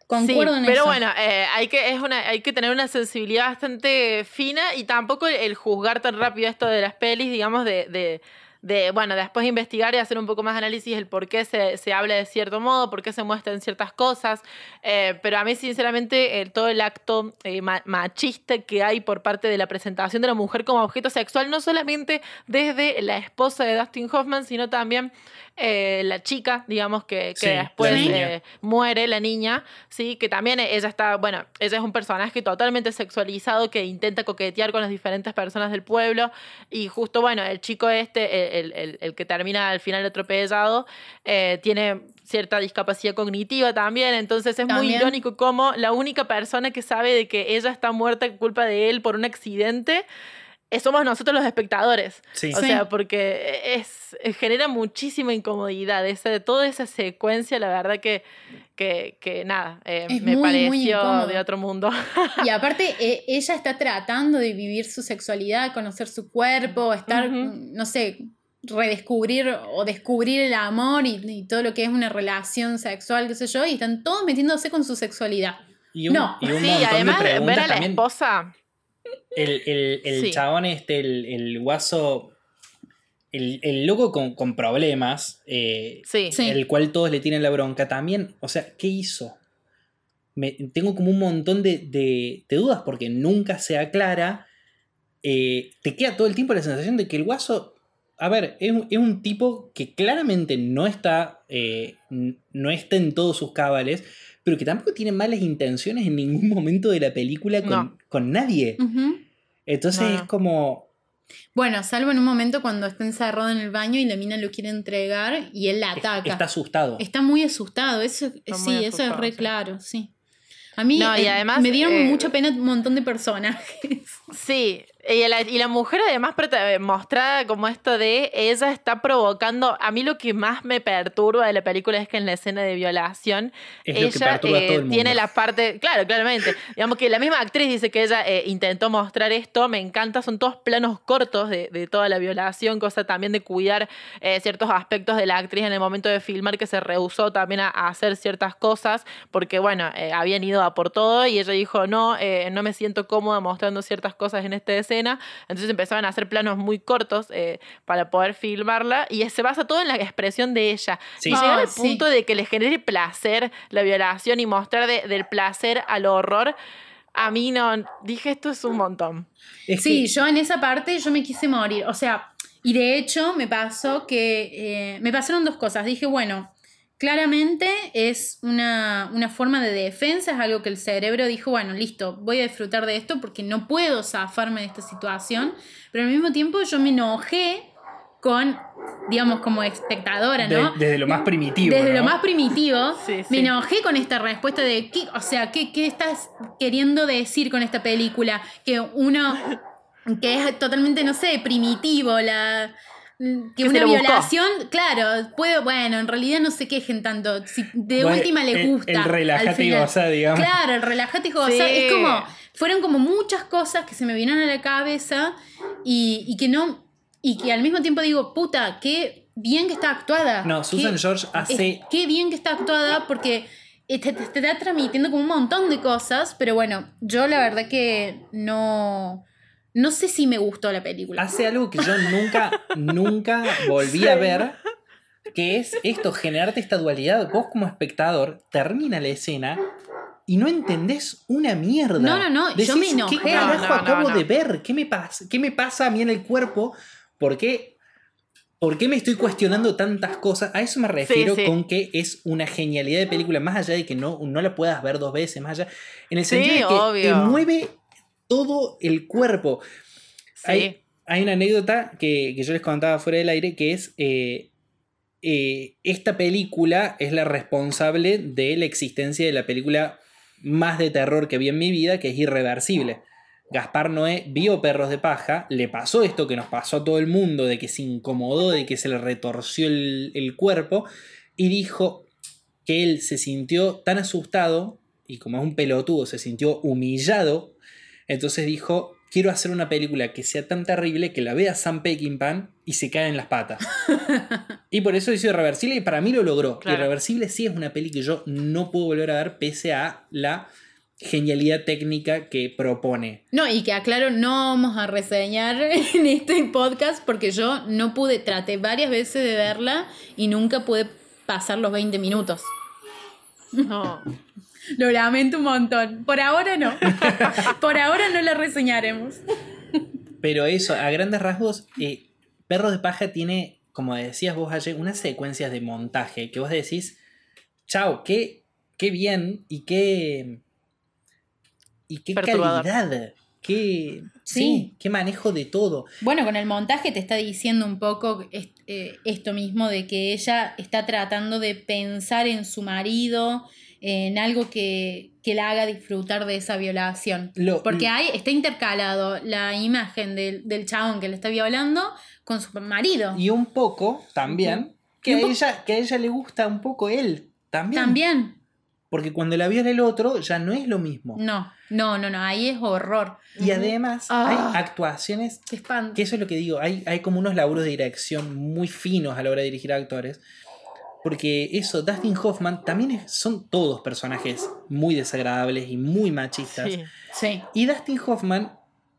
Speaker 1: Concuerdo
Speaker 3: sí,
Speaker 1: en
Speaker 3: pero
Speaker 1: eso.
Speaker 3: bueno, eh, hay, que, es una, hay que tener una sensibilidad bastante fina y tampoco el, el juzgar tan rápido esto de las pelis, digamos, de, de, de, bueno, después investigar y hacer un poco más análisis el por qué se, se habla de cierto modo, por qué se muestran ciertas cosas. Eh, pero a mí, sinceramente, todo el acto eh, ma- machista que hay por parte de la presentación de la mujer como objeto sexual, no solamente desde la esposa de Dustin Hoffman, sino también eh, la chica, digamos, que, que
Speaker 2: Sí, la
Speaker 3: después muere, la niña, sí, que también ella está, bueno, ella es un personaje totalmente sexualizado que intenta coquetear con las diferentes personas del pueblo y justo, bueno, el chico este, el, el- el que termina al final atropellado, eh, tiene cierta discapacidad cognitiva también, entonces es muy irónico como la única persona que sabe de que ella está muerta por culpa de él por un accidente eh, somos nosotros los espectadores.
Speaker 2: Sí.
Speaker 3: O
Speaker 1: Sí.
Speaker 3: sea, porque es, eh, genera muchísima incomodidad. Esa, toda esa secuencia, la verdad que, que, que nada, eh,
Speaker 1: Es
Speaker 3: me
Speaker 1: muy,
Speaker 3: pareció de otro mundo.
Speaker 1: Y aparte, ella está tratando de vivir su sexualidad, conocer su cuerpo, estar, no sé, redescubrir o descubrir el amor y, y todo lo que es una relación sexual, qué sé yo, y están todos metiéndose con su sexualidad.
Speaker 2: Y un,
Speaker 1: No.
Speaker 2: y un
Speaker 3: sí,
Speaker 2: montón
Speaker 3: además
Speaker 2: de
Speaker 3: ver
Speaker 2: preguntas
Speaker 3: a la
Speaker 2: también.
Speaker 3: esposa.
Speaker 2: El, el, el
Speaker 3: Sí.
Speaker 2: chabón este, el, el guaso, el, el loco con, con problemas, eh,
Speaker 3: Sí.
Speaker 1: Sí.
Speaker 2: el cual todos le tienen la bronca, también, o sea, ¿qué hizo? Me, tengo como un montón de, de- de dudas porque nunca se aclara. Eh, te queda todo el tiempo la sensación de que el guaso, a ver, es, un- es un tipo que claramente no está, eh, no está en todos sus cabales, pero que tampoco tiene malas intenciones en ningún momento de la película con,
Speaker 3: No.
Speaker 2: con nadie. Entonces
Speaker 3: No,
Speaker 2: es como.
Speaker 1: Bueno, salvo en un momento cuando está encerrado en el baño y la mina lo quiere entregar y él la ataca.
Speaker 2: Está asustado.
Speaker 1: Está muy asustado, eso,
Speaker 3: Está
Speaker 1: sí,
Speaker 3: muy
Speaker 1: eso es re
Speaker 3: sí.
Speaker 1: claro, sí. A mí
Speaker 3: No, y
Speaker 1: eh,
Speaker 3: además,
Speaker 1: me dieron
Speaker 3: eh,
Speaker 1: mucha pena un montón de personajes.
Speaker 3: Sí, y la, y la mujer además prota- mostrada como esto de ella está provocando, a mí lo que más me perturba de la película es que en la escena de violación
Speaker 2: Es
Speaker 3: ella
Speaker 2: el mundo.
Speaker 3: tiene la parte, claro, claramente, digamos que la misma actriz dice que ella eh, intentó mostrar esto, me encanta, son todos planos cortos de, de toda la violación, cosa también de cuidar eh, ciertos aspectos de la actriz en el momento de filmar que se rehusó también a, a hacer ciertas cosas, porque bueno, eh, habían ido a por todo y ella dijo, no, eh, no me siento cómoda mostrando ciertas cosas en esta escena, entonces empezaban a hacer planos muy cortos eh, para poder filmarla y se basa todo en la expresión de ella.
Speaker 2: Sí.
Speaker 3: Y llegar
Speaker 1: Ah,
Speaker 3: al
Speaker 1: sí.
Speaker 3: punto de que le genere placer la violación y mostrar de- del placer al horror, a mí no, dije esto es un montón.
Speaker 2: Es
Speaker 1: Sí,
Speaker 2: que-
Speaker 1: yo en esa parte yo me quise morir. O sea, y de hecho me pasó que eh, me pasaron dos cosas. Dije, bueno, claramente es una, una forma de defensa, es algo que el cerebro dijo, bueno, listo, voy a disfrutar de esto porque no puedo zafarme de esta situación. Pero al mismo tiempo yo me enojé con, digamos, como espectadora,
Speaker 2: de-
Speaker 1: ¿no?
Speaker 2: desde lo más primitivo.
Speaker 1: Desde lo más primitivo,
Speaker 3: Sí,
Speaker 1: me enojé con esta respuesta de, ¿qué, o sea, ¿qué, ¿qué estás queriendo decir con esta película? Que uno, que es totalmente, no sé, primitivo, la... Que,
Speaker 3: Que
Speaker 1: una
Speaker 3: buscó.
Speaker 1: violación, claro, puede, bueno, en realidad no se quejen tanto. Si de
Speaker 2: Bueno,
Speaker 1: última le
Speaker 2: el-
Speaker 1: gusta.
Speaker 2: El, relájate y goza, digamos.
Speaker 1: Claro, el relajate y gozar.
Speaker 3: Sí.
Speaker 1: Es como, fueron como muchas cosas que se me vinieron a la cabeza y, y que no, y que al mismo tiempo digo, puta, qué bien que está actuada.
Speaker 2: No, Susan
Speaker 1: Qué-
Speaker 2: George hace.
Speaker 1: es- qué bien que está actuada porque te, te- te está transmitiendo como un montón de cosas, pero bueno, yo la verdad que no, no sé si me gustó la película.
Speaker 2: hace algo que yo nunca, nunca volví a ver. que es esto, generarte esta dualidad. Vos como espectador termina la escena y no entendés una mierda.
Speaker 1: No, no, no, yo me enojé.
Speaker 2: ¿Qué carajo
Speaker 3: No, no,
Speaker 2: acabo
Speaker 3: no.
Speaker 2: de ver? ¿Qué me, pasa? ¿Qué me pasa a mí en el cuerpo? ¿Por qué, ¿Por qué me estoy cuestionando tantas cosas? A eso me refiero
Speaker 3: sí.
Speaker 2: con que es una genialidad de película, más allá de que no, no la puedas ver dos veces, más allá. En el
Speaker 3: Sí,
Speaker 2: sentido de que te mueve todo el cuerpo.
Speaker 3: Sí.
Speaker 2: Hay, hay una anécdota que, que yo les contaba fuera del aire que es. eh, eh, esta película es la responsable de la existencia de la película más de terror que vi en mi vida, que es Irreversible. Gaspar Noé vio Perros de Paja, le pasó esto que nos pasó a todo el mundo, de que se incomodó, de que se le retorció el, el cuerpo, y dijo que él se sintió tan asustado, y como es un pelotudo, se sintió humillado, entonces dijo, quiero hacer una película que sea tan terrible que la vea Sam Peckinpah y se cae en las patas. y por eso hizo Irreversible y para mí lo logró.
Speaker 3: Claro.
Speaker 2: Irreversible sí es una peli que yo no puedo volver a ver pese a la genialidad técnica que propone.
Speaker 1: No, y que aclaro, no vamos a reseñar en este podcast porque yo no pude, traté varias veces de verla y nunca pude pasar los 20 minutos.
Speaker 3: No.
Speaker 1: Lo lamento un montón. Por ahora no. Por ahora no la reseñaremos.
Speaker 2: Pero eso, a grandes rasgos, eh, Perros de Paja tiene, como decías vos ayer, unas secuencias de montaje que vos decís, chao, qué, qué bien y qué, y qué
Speaker 3: Perturbador.
Speaker 2: calidad, qué, sí.
Speaker 1: Sí.
Speaker 2: qué manejo de todo.
Speaker 1: Bueno, con el montaje te está diciendo un poco est- eh, esto mismo de que ella está tratando de pensar en su marido, en algo que, que la haga disfrutar de esa violación.
Speaker 2: Lo-
Speaker 1: Porque hay, está intercalado la imagen del, del chabón que le está violando con su marido.
Speaker 2: Y un poco también, que, a ella, que a ella le gusta un poco él, también.
Speaker 1: También.
Speaker 2: Porque cuando la viola el otro ya no es lo mismo.
Speaker 1: No, no, no, no, ahí es horror.
Speaker 2: Y además
Speaker 1: Ah.
Speaker 2: hay actuaciones
Speaker 1: Qué espanto.
Speaker 2: Que eso es lo que digo, hay, hay como unos laburos de dirección muy finos a la hora de dirigir a actores. Porque eso, Dustin Hoffman también es- son todos personajes muy desagradables y muy machistas.
Speaker 3: Sí.
Speaker 1: Sí.
Speaker 2: Y Dustin Hoffman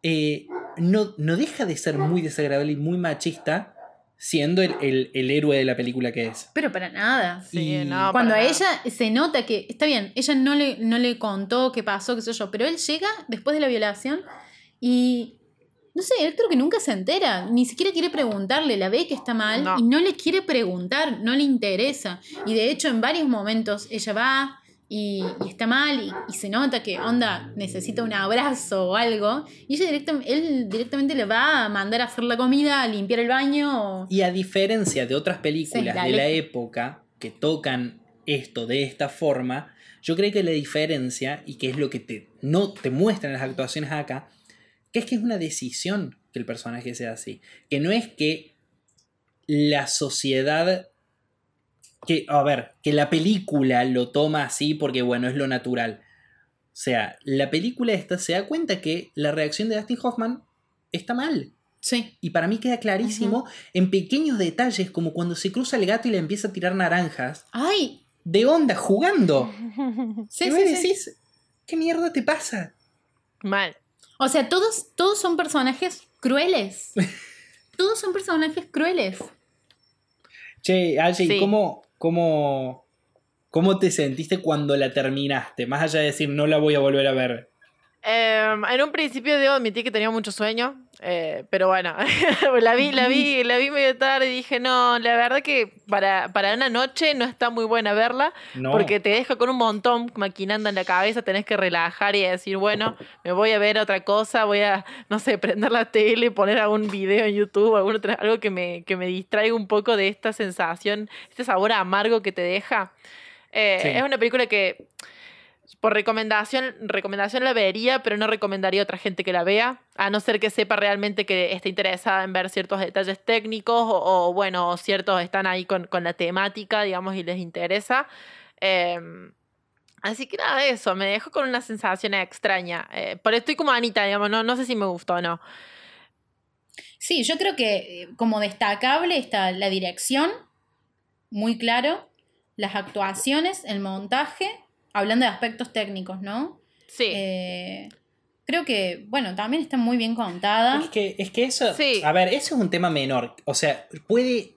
Speaker 2: eh, no, no deja de ser muy desagradable y muy machista, siendo el, el- el héroe de la película que es.
Speaker 1: Pero para nada.
Speaker 3: Sí,
Speaker 2: Y
Speaker 3: no,
Speaker 1: Cuando a ella se nota que, está bien, ella no le, no le contó qué pasó, qué sé yo, pero él llega después de la violación y, no sé, él creo que nunca se entera, ni siquiera quiere preguntarle, la ve que está mal
Speaker 3: No.
Speaker 1: y no le quiere preguntar, no le interesa. Y de hecho en varios momentos ella va y, y está mal y, y se nota que, onda, necesita un abrazo o algo, y ella directamente, él directamente le va a mandar a hacer la comida, a limpiar el baño. o-
Speaker 2: Y a diferencia de otras películas
Speaker 1: Sí,
Speaker 2: de la época que tocan esto de esta forma, yo creo que la diferencia, y que es lo que te, no te muestran las actuaciones acá, que es que es una decisión que el personaje sea así. Que no es que la sociedad. Que, a ver, que la película lo toma así porque, bueno, es lo natural. O sea, la película esta se da cuenta que la reacción de Dustin Hoffman está mal.
Speaker 1: Sí.
Speaker 2: Y para mí queda clarísimo en pequeños detalles, como cuando se cruza el gato y le empieza a tirar naranjas.
Speaker 1: Ay,
Speaker 2: De onda, jugando.
Speaker 1: sí,
Speaker 2: vos
Speaker 1: sí, sí.
Speaker 2: decís, ¿qué mierda te pasa?
Speaker 3: Mal.
Speaker 1: O sea, todos, todos son personajes crueles. todos son personajes crueles.
Speaker 2: Che, Aye, ¿y
Speaker 3: Sí.
Speaker 2: cómo, cómo, cómo te sentiste cuando la terminaste? Más allá de decir, no la voy a volver a ver.
Speaker 3: Em, en un principio debo admitir que tenía mucho sueño, eh, pero bueno, la vi, la vi, la vi medio tarde y dije, no, la verdad que para, para una noche no está muy buena verla,
Speaker 2: No.
Speaker 3: porque te deja con un montón maquinando en la cabeza, tenés que relajar y decir, bueno, me voy a ver otra cosa, voy a, no sé, prender la tele, poner algún video en YouTube, algún otro- algo que me, que me distraiga un poco de esta sensación, este sabor amargo que te deja. Eh,
Speaker 2: Sí.
Speaker 3: Es una película que por recomendación, recomendación la vería, pero no recomendaría a otra gente que la vea, a no ser que sepa realmente que esté interesada en ver ciertos detalles técnicos o, bueno, ciertos están ahí con, con la temática, digamos, y les interesa. Eh, así que nada, eso, me dejó con una sensación extraña. Eh, pero estoy como Anita, digamos, no, no sé si me gustó o no.
Speaker 1: Sí, yo creo que eh, como destacable está la dirección, muy claro, las actuaciones, el montaje, hablando de aspectos técnicos, ¿no?
Speaker 3: Sí.
Speaker 1: Eh, creo que, bueno, también está muy bien contada.
Speaker 2: Es que, es que eso,
Speaker 3: Sí.
Speaker 2: a ver, eso es un tema menor. O sea, puede,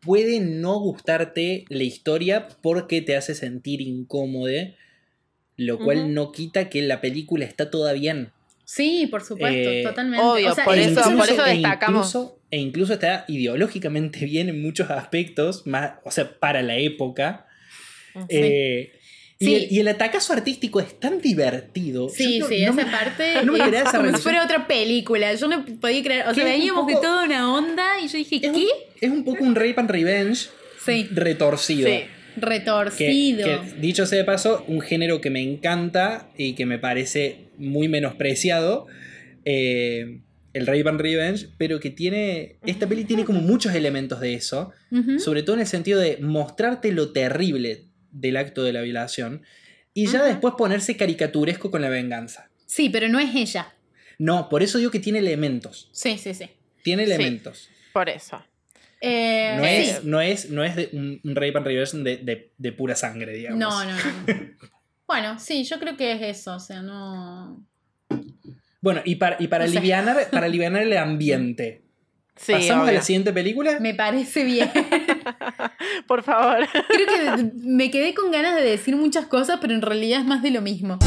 Speaker 2: puede no gustarte la historia porque te hace sentir incómodo, lo cual no quita que la película está toda bien.
Speaker 1: Sí, por supuesto,
Speaker 2: Eh,
Speaker 1: totalmente.
Speaker 3: obvio, por
Speaker 2: E
Speaker 3: eso-
Speaker 1: incluso-
Speaker 3: por eso
Speaker 2: e
Speaker 3: destacamos.
Speaker 2: incluso- e incluso está ideológicamente bien en muchos aspectos, más, o sea, para la época. Eh, y,
Speaker 1: Sí.
Speaker 2: el, y el atacazo artístico es tan divertido.
Speaker 1: Sí,
Speaker 2: no-
Speaker 1: sí,
Speaker 2: no
Speaker 1: esa
Speaker 2: me-
Speaker 1: parte
Speaker 2: no me
Speaker 1: es
Speaker 2: esa
Speaker 1: como si fuera otra película. Yo no podía creer. O sea,
Speaker 2: un
Speaker 1: veníamos de
Speaker 2: poco-
Speaker 1: toda una onda y yo dije,
Speaker 2: un,
Speaker 1: ¿qué?
Speaker 2: es un poco un rape and revenge
Speaker 1: Sí,
Speaker 2: retorcido.
Speaker 3: Sí.
Speaker 1: Retorcido.
Speaker 2: que, dicho sea de paso, un género que me encanta y que me parece muy menospreciado. eh, el Rape and Revenge, pero que tiene. Esta peli tiene como muchos elementos de eso. Sobre todo en el sentido de mostrarte lo terrible del acto de la violación. Y ya después ponerse caricaturesco con la venganza.
Speaker 1: Sí, pero no es ella.
Speaker 2: No, por eso digo que tiene elementos.
Speaker 1: Sí, sí, sí.
Speaker 2: Tiene
Speaker 3: Sí.
Speaker 2: elementos.
Speaker 3: Por eso.
Speaker 1: Eh,
Speaker 2: No,
Speaker 1: sí.
Speaker 2: es, no, es, no es de un, rape and revenge de, de- de pura sangre, digamos.
Speaker 1: No, no, no. bueno, sí, yo creo que es eso. O sea, no.
Speaker 2: Bueno, y para, y para,
Speaker 1: O sea-
Speaker 2: alivianar, para alivianar el ambiente.
Speaker 3: Sí,
Speaker 2: ¿Pasamos a la siguiente película?
Speaker 1: Me parece bien.
Speaker 3: Por favor.
Speaker 1: Creo que me quedé con ganas de decir muchas cosas, pero en realidad es más de lo mismo.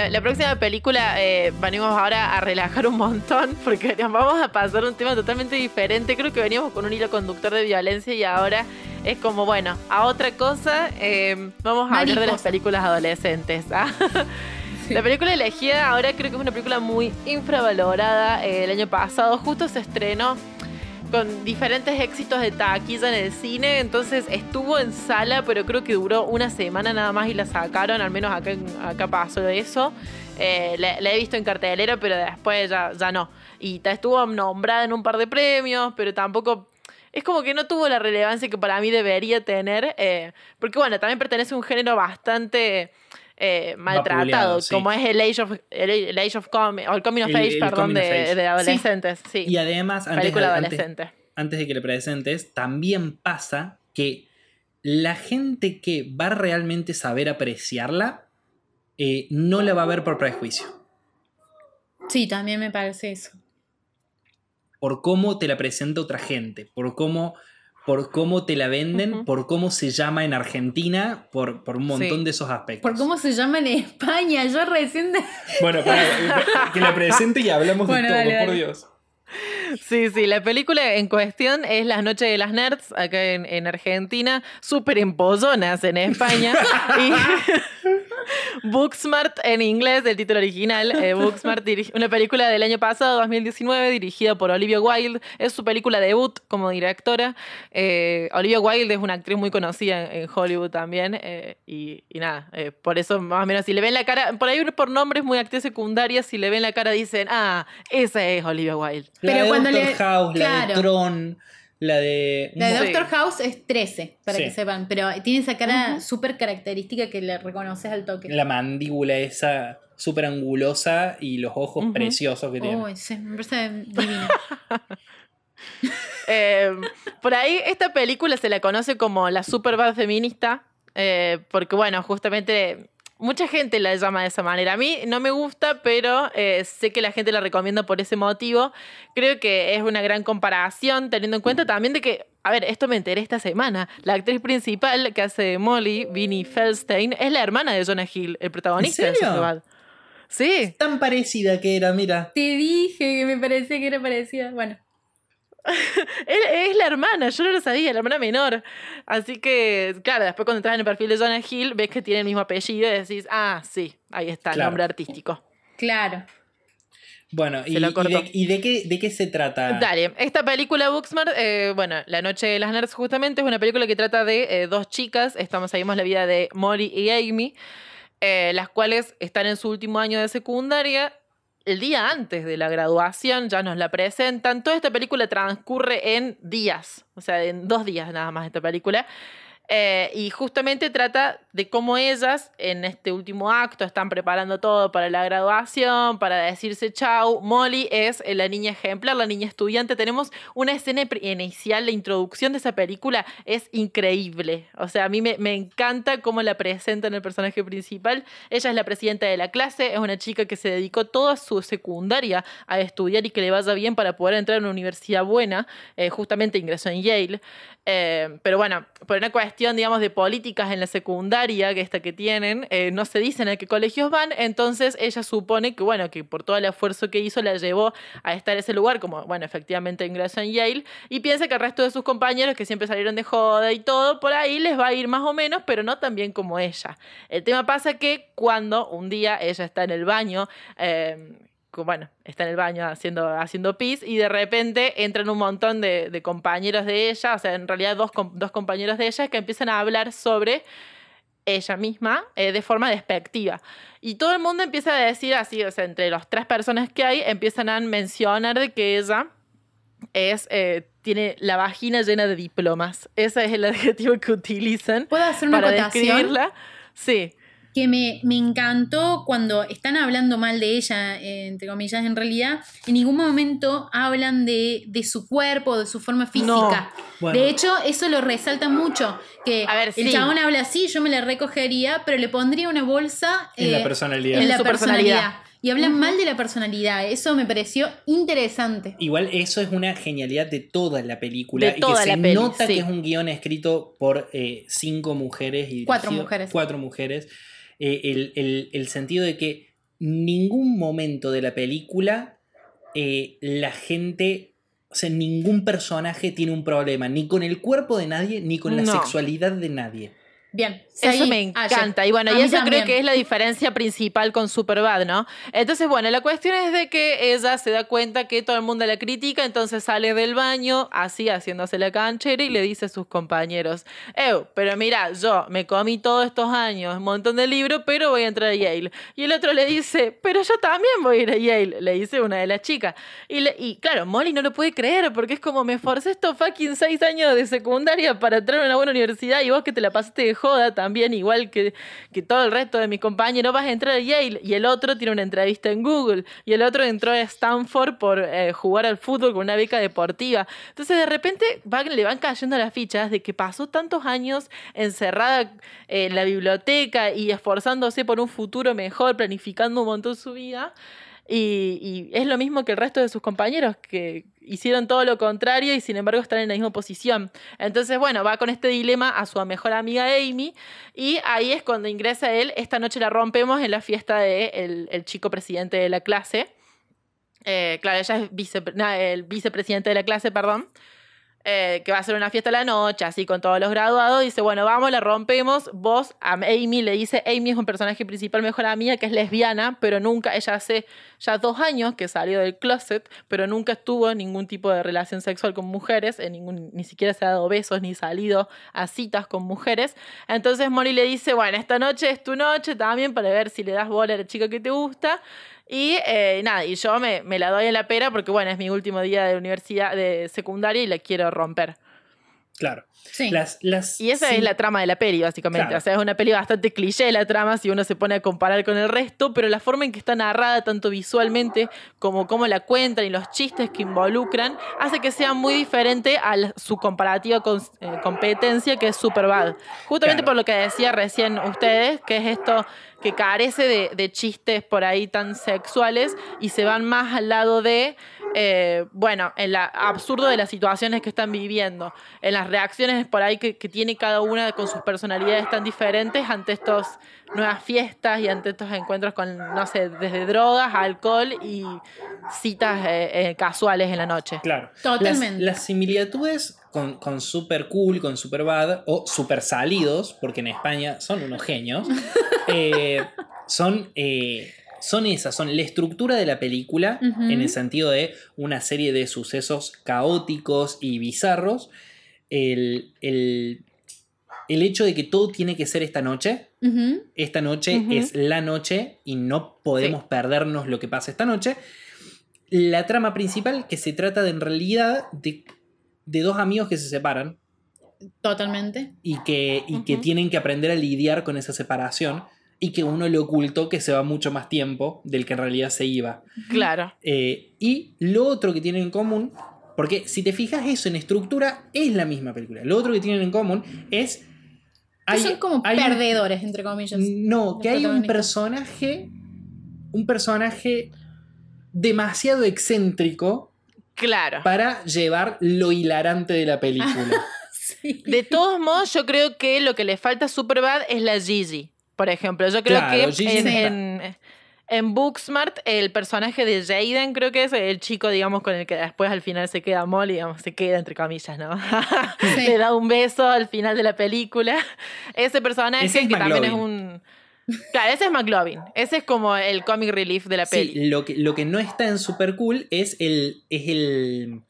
Speaker 3: La, la próxima película eh, venimos ahora a relajar un montón porque nos vamos a pasar un tema totalmente diferente. Creo que veníamos con un hilo conductor de violencia y ahora es como, bueno, a otra cosa. eh, vamos a hablar de las películas adolescentes. ¿ah? La película elegida ahora creo que es una película muy infravalorada. Eh, el año pasado justo se estrenó con diferentes éxitos de taquilla en el cine, entonces estuvo en sala, pero creo que duró una semana nada más y la sacaron, al menos acá, acá pasó eso. Eh, la, he visto en cartelera, pero después ya, ya no. Y estuvo nombrada en un par de premios, pero tampoco... Es como que no tuvo la relevancia que para mí debería tener, eh, porque bueno, también pertenece a un género bastante... eh, maltratado,
Speaker 2: sí.
Speaker 3: como es el Age of, el, el Age of Com- o el Coming of
Speaker 2: El-
Speaker 3: Age,
Speaker 2: el
Speaker 3: perdón,
Speaker 2: Coming of
Speaker 3: de,
Speaker 2: Age.
Speaker 3: de adolescentes. Sí,
Speaker 2: Y además, antes,
Speaker 3: película
Speaker 2: antes-
Speaker 3: adolescente.
Speaker 2: antes de que le presentes, también pasa que la gente que va a realmente saber apreciarla eh, no la va a ver por prejuicio.
Speaker 1: Sí, también me parece eso.
Speaker 2: Por cómo te la presenta otra gente, por cómo, por cómo te la venden, por cómo se llama en Argentina, por, por un montón
Speaker 3: Sí.
Speaker 2: de esos aspectos.
Speaker 1: Por cómo se llama en España. Yo recién. de-
Speaker 2: Bueno, para, que la presente y hablamos
Speaker 1: Bueno,
Speaker 2: de todo,
Speaker 1: dale,
Speaker 2: por. Dios.
Speaker 3: Sí, sí, la película en cuestión es Las Noches de las Nerds, acá en, en Argentina, súper empollonas en España. y Booksmart en inglés, el título original. eh, Booksmart, una película del año pasado, 2019, dirigida por Olivia Wilde. Es su película debut como directora. Eh, Olivia Wilde es una actriz muy conocida en, en Hollywood también. eh, y, y nada, eh, por eso más o menos, si le ven la cara, por ahí por nombres muy actriz secundaria, si le ven la cara dicen, ah, esa es Olivia Wilde.
Speaker 2: La
Speaker 1: Pero
Speaker 2: de
Speaker 1: cuando
Speaker 2: Doctor
Speaker 1: le-
Speaker 2: House, la de
Speaker 1: claro.
Speaker 2: Tron, la de...
Speaker 1: La de. Doctor House es 13, para
Speaker 2: Sí.
Speaker 1: que sepan. Pero tiene esa cara súper característica que le reconoces al toque.
Speaker 2: La mandíbula esa súper angulosa y los ojos preciosos que tiene.
Speaker 1: Uy, sí, me parece divina.
Speaker 3: Eh, por ahí esta película se la conoce como la Superbad feminista, eh, porque bueno, justamente mucha gente la llama de esa manera. A mí no me gusta, pero eh, sé que la gente la recomienda por ese motivo. Creo que es una gran comparación, teniendo en cuenta también de que, a ver, esto me enteré esta semana. La actriz principal que hace de Molly, Vinnie Feldstein, es la hermana de Jonah Hill, el protagonista
Speaker 2: ¿En
Speaker 3: de
Speaker 2: serio?
Speaker 3: Superbad. Sí.
Speaker 2: Tan parecida que era, mira.
Speaker 1: Te dije que me parecía que era parecida. Bueno,
Speaker 3: Es, es la hermana, yo no lo sabía, la hermana menor. Así que, claro, después cuando entras en el perfil de Jonah Hill, ves que tiene el mismo apellido y decís, ah, sí, ahí está, el
Speaker 2: Claro.
Speaker 3: nombre artístico.
Speaker 1: claro.
Speaker 2: Bueno, de, y de qué, de qué se trata?
Speaker 3: Dale, esta película Booksmart, eh, bueno, La Noche de las Nerds justamente es una película que trata de eh, dos chicas, estamos seguimos la vida de Molly y Amy, eh, las cuales están en su último año de secundaria. El día antes de la graduación ya nos la presentan. Toda esta película transcurre en días, o sea, en dos días nada más esta película. Eh, y justamente trata de cómo ellas en este último acto están preparando todo para la graduación, para decirse chau. Molly es la niña ejemplar, la niña estudiante. Tenemos una escena inicial, la introducción de esa película es increíble. O sea, a mí me, encanta cómo la presentan el personaje principal. Ella es la presidenta de la clase, es una chica que se dedicó toda su secundaria a estudiar y que le vaya bien para poder entrar a una universidad buena. Eh, justamente ingresó en Yale. Eh, pero bueno, por una cuestión, digamos, de políticas en la secundaria, que esta que tienen, eh, no se dicen a qué colegios van, entonces ella supone que, bueno, que por todo el esfuerzo que hizo la llevó a estar en ese lugar, como, bueno, efectivamente ingresó en Yale, y piensa que el resto de sus compañeros, que siempre salieron de joda y todo, por ahí les va a ir más o menos, pero no tan bien como ella. El tema pasa que cuando un día ella está en el baño, eh, bueno, está en el baño haciendo, haciendo pis y de repente entran un montón de, compañeros de ella, o sea, en realidad dos, dos, compañeros de ella que empiezan a hablar sobre ella misma eh, de forma despectiva. Y todo el mundo empieza a decir así, o sea, entre las tres personas que hay, empiezan a mencionar de que ella es, eh, tiene la vagina llena de diplomas. Ese es el adjetivo que utilizan
Speaker 1: ¿Puedo hacer una
Speaker 3: para describirla. Sí
Speaker 1: que me, encantó cuando están hablando mal de ella, eh, entre comillas, en realidad, en ningún momento hablan de, su cuerpo, de su forma física. De hecho, eso lo resalta mucho, que el chabón habla así, yo me la recogería, pero le pondría una bolsa
Speaker 2: en la eh, personalidad.
Speaker 1: En la personalidad. Y hablan mal de la personalidad. Eso me pareció interesante.
Speaker 2: Igual eso es una genialidad de toda la película. y que se nota que es un guion escrito por eh, cinco mujeres y
Speaker 1: cuatro mujeres.
Speaker 2: Cuatro mujeres. Eh, el, sentido de que ningún momento de la película eh, la gente, o sea, ningún personaje tiene un problema, ni con el cuerpo de nadie, ni con la sexualidad de nadie.
Speaker 1: Bien.
Speaker 3: Eso me encanta. Y bueno, y eso creo que es la diferencia principal con Superbad, ¿no? Entonces, bueno, la cuestión es de que ella se da cuenta que todo el mundo la critica, entonces sale del baño, así haciéndose la canchera y le dice a sus compañeros, Ew, pero mira, yo me comí todos estos años un montón de libros, pero voy a entrar a Yale. Y el otro le dice, pero yo también voy a ir a Yale, le dice una de las chicas. Y, y claro, Molly no lo puede creer porque es como me forcé estos fucking seis años de secundaria para entrar a una buena universidad y vos que te la pasaste de joda también bien igual que, que todo el resto de mis compañeros, vas a entrar a Yale y el otro tiene una entrevista en Google y el otro entró a Stanford por eh, jugar al fútbol con una beca deportiva. Entonces de repente le van cayendo las fichas de que pasó tantos años encerrada en la biblioteca y esforzándose por un futuro mejor, planificando un montón su vida. Y, es lo mismo que el resto de sus compañeros, que hicieron todo lo contrario y sin embargo están en la misma posición. Entonces, bueno, va con este dilema a su mejor amiga Amy y ahí es cuando ingresa él. Esta noche la rompemos en la fiesta del de el chico presidente de la clase. Eh, claro, ella es el vicepresidente de la clase, perdón. Eh, que va a ser una fiesta a la noche, así con todos los graduados. Dice, bueno, vamos, la rompemos. Vos a Amy le dice, Amy es un personaje principal mejor amiga que es lesbiana, pero nunca, ella hace ya dos años que salió del closet, pero nunca estuvo en ningún tipo de relación sexual con mujeres, en ningún, ni siquiera se ha dado besos ni salido a citas con mujeres. Entonces Molly le dice, bueno, esta noche es tu noche también para ver si le das bola a la chica que te gusta. Y eh, nada, y yo me, me, la doy en la pera porque, bueno, es mi último día de universidad, de secundaria y la quiero romper.
Speaker 2: Claro.
Speaker 1: Sí.
Speaker 2: Las,
Speaker 3: y esa es la trama de la peli, básicamente. O sea, es una peli bastante cliché la trama si uno se pone a comparar con el resto, pero la forma en que está narrada, tanto visualmente como cómo la cuentan y los chistes que involucran, hace que sea muy diferente a su comparativa con, eh, competencia, que es Superbad. Justamente por lo que decía recién ustedes, que es esto que carece de, chistes por ahí tan sexuales y se van más al lado de, eh, bueno, el absurdo de las situaciones que están viviendo, en las reacciones por ahí que, tiene cada una con sus personalidades tan diferentes ante estas nuevas fiestas y ante estos encuentros con, no sé, desde drogas, alcohol y citas eh, eh, casuales en la noche.
Speaker 2: Claro.
Speaker 1: Totalmente.
Speaker 2: Las, similitudes con, con, Super Cool, con Super Bad o Super Salidos, porque en España son unos genios, eh, son son esas, son la estructura de la película, en el sentido de una serie de sucesos caóticos y bizarros, el, hecho de que todo tiene que ser esta noche. Esta noche es la noche y no podemos perdernos lo que pasa esta noche. La trama principal que se trata de en realidad de, de dos amigos que se separan
Speaker 1: Totalmente.
Speaker 2: y, que, y que tienen que aprender a lidiar con esa separación y que uno le ocultó que se va mucho más tiempo del que en realidad se iba.
Speaker 3: Claro.
Speaker 2: Eh, y lo otro que tienen en común, porque si te fijas eso en estructura, es la misma película. Lo otro que tienen en común es...
Speaker 1: Que son como
Speaker 2: hay un-
Speaker 1: perdedores, entre comillas.
Speaker 2: no, que hay un personaje, un personaje demasiado excéntrico
Speaker 3: Claro.
Speaker 2: para llevar lo hilarante de la película.
Speaker 1: Sí.
Speaker 3: De todos modos, yo creo que lo que le falta a Superbad es la Gigi, por ejemplo. Yo creo
Speaker 2: Claro,
Speaker 3: que
Speaker 2: Gigi
Speaker 3: en,
Speaker 2: no está.
Speaker 3: en, en Booksmart el personaje de Jaden, creo que es el chico, digamos, con el que después al final se queda Molly, digamos, se queda entre comillas, ¿no?
Speaker 1: Sí.
Speaker 3: Le da un beso al final de la película. Ese personaje
Speaker 2: Ese es
Speaker 3: que también es
Speaker 2: McLovin.
Speaker 3: un... Claro, ese es McLovin. Ese es como el comic relief de la
Speaker 2: Sí,
Speaker 3: peli.
Speaker 2: lo que, lo que no está en Super Cool es el. Es el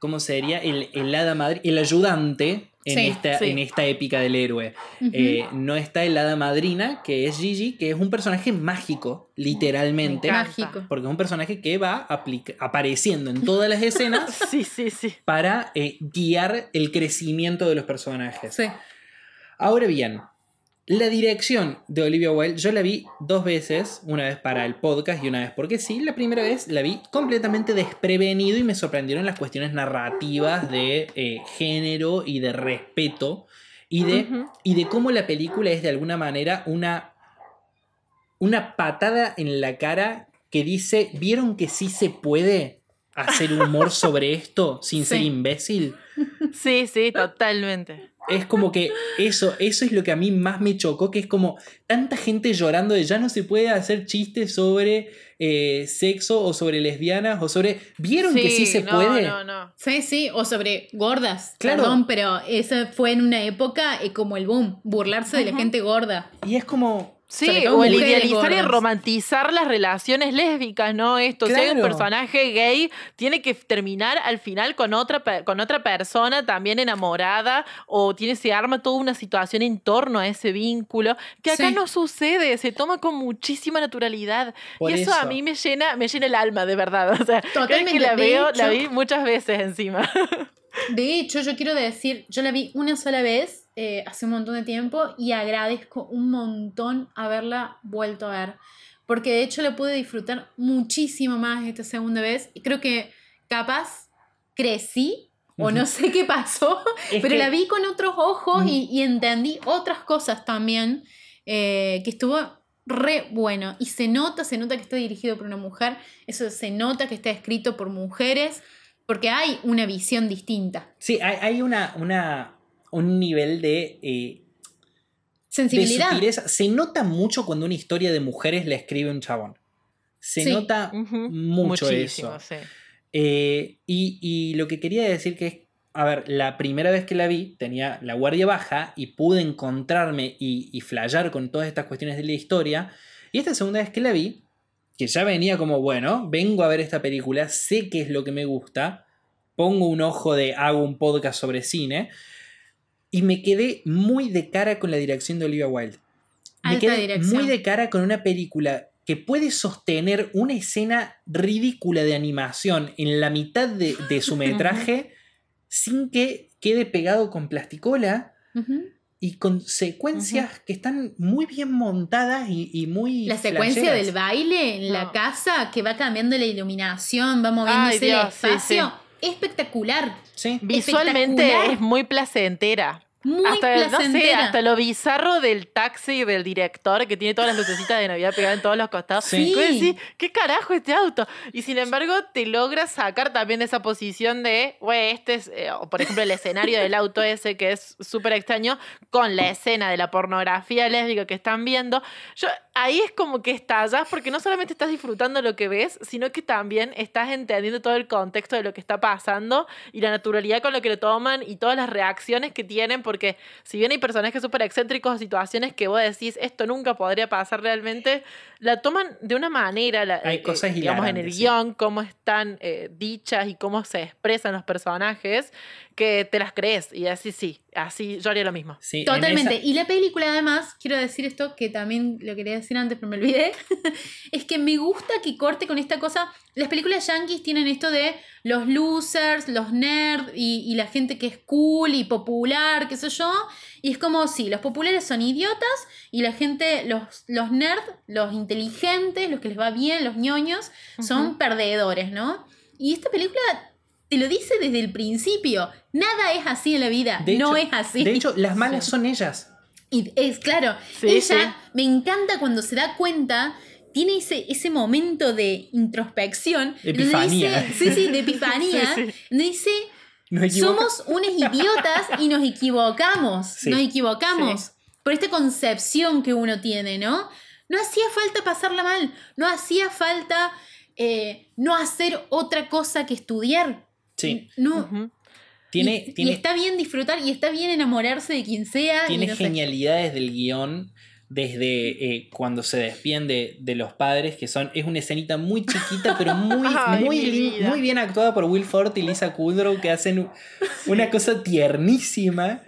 Speaker 2: ¿Cómo sería? El, el hada madri- el ayudante en,
Speaker 1: Sí,
Speaker 2: esta,
Speaker 3: sí.
Speaker 2: en esta épica del héroe. Eh, no está el hada madrina, que es Gigi, que es un personaje mágico, literalmente.
Speaker 1: Mágico.
Speaker 2: Porque es un personaje que va aplica- apareciendo en todas las escenas
Speaker 3: Sí, sí, sí.
Speaker 2: para eh, guiar el crecimiento de los personajes.
Speaker 1: Sí.
Speaker 2: Ahora bien, la dirección de Olivia Wilde, yo la vi dos veces, una vez para el podcast y una vez porque sí. La primera vez la vi completamente desprevenido y me sorprendieron las cuestiones narrativas de eh, género y de respeto y de, y de cómo la película es de alguna manera una, una patada en la cara que dice, ¿vieron que sí se puede hacer humor sobre esto sin ser imbécil?
Speaker 3: Sí, sí, totalmente.
Speaker 2: Es como que eso, eso es lo que a mí más me chocó, que es como tanta gente llorando de ya no se puede hacer chistes sobre eh, sexo o sobre lesbianas o sobre... ¿Vieron que sí se
Speaker 3: no,
Speaker 2: puede?
Speaker 3: No, no.
Speaker 1: Sí, sí, o sobre gordas.
Speaker 2: Claro.
Speaker 1: Perdón, pero eso fue en una época eh, como el boom, burlarse de la gente gorda.
Speaker 2: Y es como...
Speaker 3: Sí, o el idealizar y romantizar las relaciones lésbicas, ¿no? Esto, si hay un
Speaker 2: Claro.
Speaker 3: personaje gay, tiene que terminar al final con otra, con otra persona también enamorada, o tiene, se arma toda una situación en torno a ese vínculo, que acá
Speaker 1: Sí.
Speaker 3: no sucede, se toma con muchísima naturalidad.
Speaker 2: Por
Speaker 3: y eso, a mí me llena, me llena el alma, de verdad. O sea,
Speaker 1: Totalmente,
Speaker 3: que la veo,
Speaker 1: hecho-
Speaker 3: la vi muchas veces encima.
Speaker 1: De hecho, yo quiero decir, yo la vi una sola vez eh, hace un montón de tiempo y agradezco un montón haberla vuelto a ver. Porque de hecho la pude disfrutar muchísimo más esta segunda vez. Y creo que capaz crecí o no sé qué pasó,
Speaker 2: Es
Speaker 1: pero
Speaker 2: que-
Speaker 1: la vi con otros ojos y, y entendí otras cosas también eh, que estuvo re bueno. Y se nota, se nota que está dirigido por una mujer, eso se nota que está escrito por mujeres, porque hay una visión distinta.
Speaker 2: Sí, hay, hay una, una, un nivel de... eh, de
Speaker 1: Sensibilidad.
Speaker 2: sutileza. Se nota mucho cuando una historia de mujeres la escribe un chabón. Se
Speaker 1: Sí.
Speaker 2: nota mucho
Speaker 3: Muchísimo,
Speaker 2: eso.
Speaker 3: sí.
Speaker 2: Eh, y, y lo que quería decir que es, a ver, la primera vez que la vi tenía la guardia baja y pude encontrarme y, y flayar con todas estas cuestiones de la historia. Y esta segunda vez que la vi, que ya venía como, bueno, vengo a ver esta película, sé qué es lo que me gusta, pongo un ojo de hago un podcast sobre cine, y me quedé muy de cara con la dirección de Olivia Wilde. Me
Speaker 1: Alta
Speaker 2: quedé
Speaker 1: dirección.
Speaker 2: muy de cara con una película que puede sostener una escena ridícula de animación en la mitad de, de su metraje sin que quede pegado con plasticola y con secuencias que están muy bien montadas y, y muy...
Speaker 1: La secuencia
Speaker 2: flasheras.
Speaker 1: del baile en la casa, que va cambiando la iluminación, va moviéndose el
Speaker 3: Dios, sí,
Speaker 1: espacio. Espectacular.
Speaker 2: Sí.
Speaker 3: Visualmente
Speaker 1: Espectacular.
Speaker 3: es muy placentera.
Speaker 1: Muy
Speaker 3: hasta, no sé, hasta lo bizarro del taxi del director que tiene todas las lucecitas de Navidad pegadas en todos los costados.
Speaker 2: Sí.
Speaker 3: Tú decís, ¿qué carajo este auto? Y sin embargo, te logra sacar también de esa posición de, güey, este es, eh, o por ejemplo, el escenario del auto ese que es súper extraño, con la escena de la pornografía lésbica que están viendo. Yo, ahí es como que estallas, porque no solamente estás disfrutando lo que ves, sino que también estás entendiendo todo el contexto de lo que está pasando y la naturalidad con lo que lo toman y todas las reacciones que tienen, porque si bien hay personajes súper excéntricos o situaciones que vos decís, esto nunca podría pasar realmente, la toman de una manera, la-
Speaker 2: Hay
Speaker 3: eh,
Speaker 2: cosas
Speaker 3: digamos, en el
Speaker 2: sí.
Speaker 3: guion, cómo están eh, dichas y cómo se expresan los personajes, que te las crees y así sí, así, yo haría lo mismo.
Speaker 2: Sí, en
Speaker 1: Totalmente.
Speaker 2: esa-
Speaker 1: Y la película, además, quiero decir esto, que también lo quería decir antes, pero me olvidé, es que me gusta que corte con esta cosa. Las películas yankees tienen esto de los losers, los nerds y, y la gente que es cool y popular, qué sé yo. Y es como, sí, los populares son idiotas y la gente, los, los nerds, los inteligentes, los que les va bien, los ñoños, son perdedores, ¿no? Y esta película te lo dice desde el principio. Nada es así en la vida.
Speaker 2: de
Speaker 1: no
Speaker 2: hecho-
Speaker 1: es así.
Speaker 2: De hecho, las malas son ellas.
Speaker 1: Y es claro,
Speaker 3: Sí,
Speaker 1: ella
Speaker 3: sí.
Speaker 1: me encanta cuando se da cuenta, tiene ese, ese momento de introspección.
Speaker 2: Epifanía.
Speaker 1: dice- sí, sí, de epifanía.
Speaker 3: Sí,
Speaker 1: dice, somos unos idiotas y nos equivocamos.
Speaker 2: Sí.
Speaker 1: Nos equivocamos. Por esta concepción que uno tiene, ¿no? No hacía falta pasarla mal. No hacía falta eh, no hacer otra cosa que estudiar.
Speaker 2: Sí.
Speaker 1: No.
Speaker 2: Tiene,
Speaker 1: y, está bien disfrutar y está bien enamorarse de quien sea. y
Speaker 2: tiene
Speaker 1: no sé.
Speaker 2: genialidades del guion desde eh, cuando se despiden de, de los padres, que son, es una escenita muy chiquita, pero muy,
Speaker 3: Ay,
Speaker 2: muy, bien actuada por Will Forte y Lisa Kudrow, que hacen una cosa tiernísima.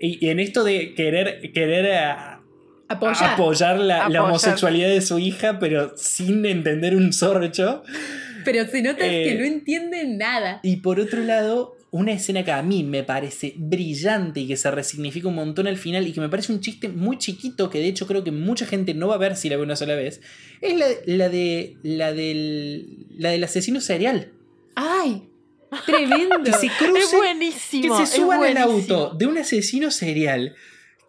Speaker 2: Y, y en esto de querer, querer a-
Speaker 1: Apoyar.
Speaker 2: apoyar la, la
Speaker 3: Apoyar.
Speaker 2: homosexualidad de su hija, pero sin entender un sorcho.
Speaker 1: Pero se nota
Speaker 2: Eh,
Speaker 1: que no entienden nada.
Speaker 2: Y por otro lado, una escena que a mí me parece brillante y que se resignifica un montón al final y que me parece un chiste muy chiquito que de hecho creo que mucha gente no va a ver si la ve una sola vez, es la, la de la del la del asesino serial.
Speaker 1: ¡Ay! Tremendo.
Speaker 2: Que se
Speaker 3: Es
Speaker 2: cruce, que
Speaker 3: buenísimo.
Speaker 2: se suban al
Speaker 3: buenísimo.
Speaker 2: auto de un asesino serial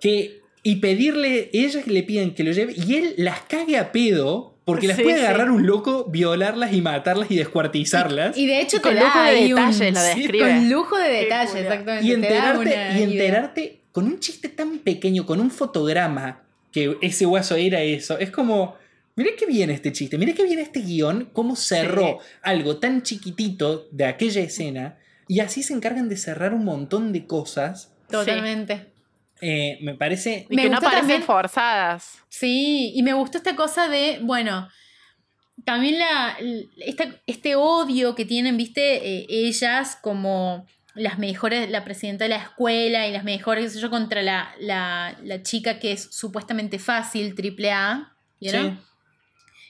Speaker 2: que y pedirle, ellas le piden que lo lleve y él las cague a pedo porque las
Speaker 3: Sí,
Speaker 2: puede
Speaker 3: sí.
Speaker 2: agarrar un loco, violarlas y matarlas y descuartizarlas.
Speaker 1: Y de hecho
Speaker 3: Con
Speaker 1: te
Speaker 3: lujo
Speaker 1: da
Speaker 3: de
Speaker 1: un-
Speaker 3: detalles
Speaker 2: sí,
Speaker 3: describe.
Speaker 1: Con lujo de detalles, exactamente.
Speaker 2: y
Speaker 1: te da
Speaker 2: enterarte,
Speaker 1: una
Speaker 2: y
Speaker 1: idea.
Speaker 2: enterarte con un chiste tan pequeño, con un fotograma, que ese guaso era eso. Es como, mira qué bien este chiste, mira qué bien este guion, cómo cerró algo tan chiquitito de aquella escena, y así se encargan de cerrar un montón de cosas.
Speaker 1: Totalmente.
Speaker 2: Eh, me parece...
Speaker 3: Y
Speaker 1: Me
Speaker 3: que no
Speaker 1: gustó
Speaker 3: parecen
Speaker 1: también-
Speaker 3: forzadas.
Speaker 1: Sí, y me gustó esta cosa de, bueno, también la, esta- este odio que tienen, viste, Eh, ellas como las mejores, la presidenta de la escuela y las mejores, qué sé yo, contra la, la, la chica que es supuestamente fácil, triple A, ¿vieron?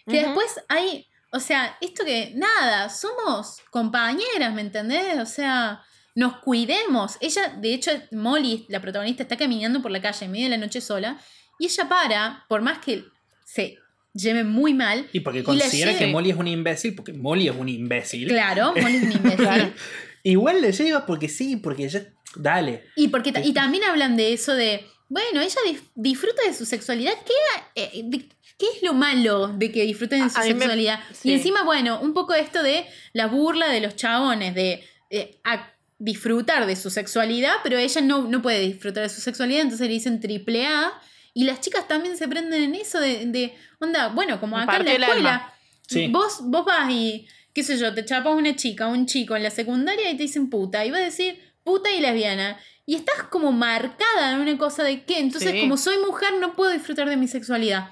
Speaker 1: Que
Speaker 3: Ujú.
Speaker 1: después hay, o sea, esto que, nada, somos compañeras, ¿me entendés? O sea, nos cuidemos. Ella, de hecho, Molly, la protagonista, está caminando por la calle en medio de la noche sola y ella para, por más que se lleve muy mal.
Speaker 2: Y porque considera que Molly es un imbécil, porque Molly es un imbécil.
Speaker 1: Claro, Molly es un imbécil.
Speaker 2: Igual le lleva porque sí, porque ya... Dale.
Speaker 1: Y, porque, ta- y también hablan de eso de, bueno, ella disfruta de su sexualidad. ¿Qué, eh, de- ¿Qué es lo malo de que disfruten de su
Speaker 3: A mí me-
Speaker 1: sexualidad?
Speaker 3: sí.
Speaker 1: Y encima, bueno, un poco esto de la burla de los chabones, de eh, disfrutar de su sexualidad, pero ella no, no puede disfrutar de su sexualidad, entonces le dicen triple A. Y las chicas también se prenden en eso de, de onda, bueno, como acá en la escuela.
Speaker 2: Sí.
Speaker 1: Vos, vos vas y, qué sé yo, te chapas una chica, un chico en la secundaria y te dicen puta. Y vas a decir puta y lesbiana. Y estás como marcada en una cosa de que, entonces
Speaker 3: Sí.
Speaker 1: como soy mujer no puedo disfrutar de mi sexualidad.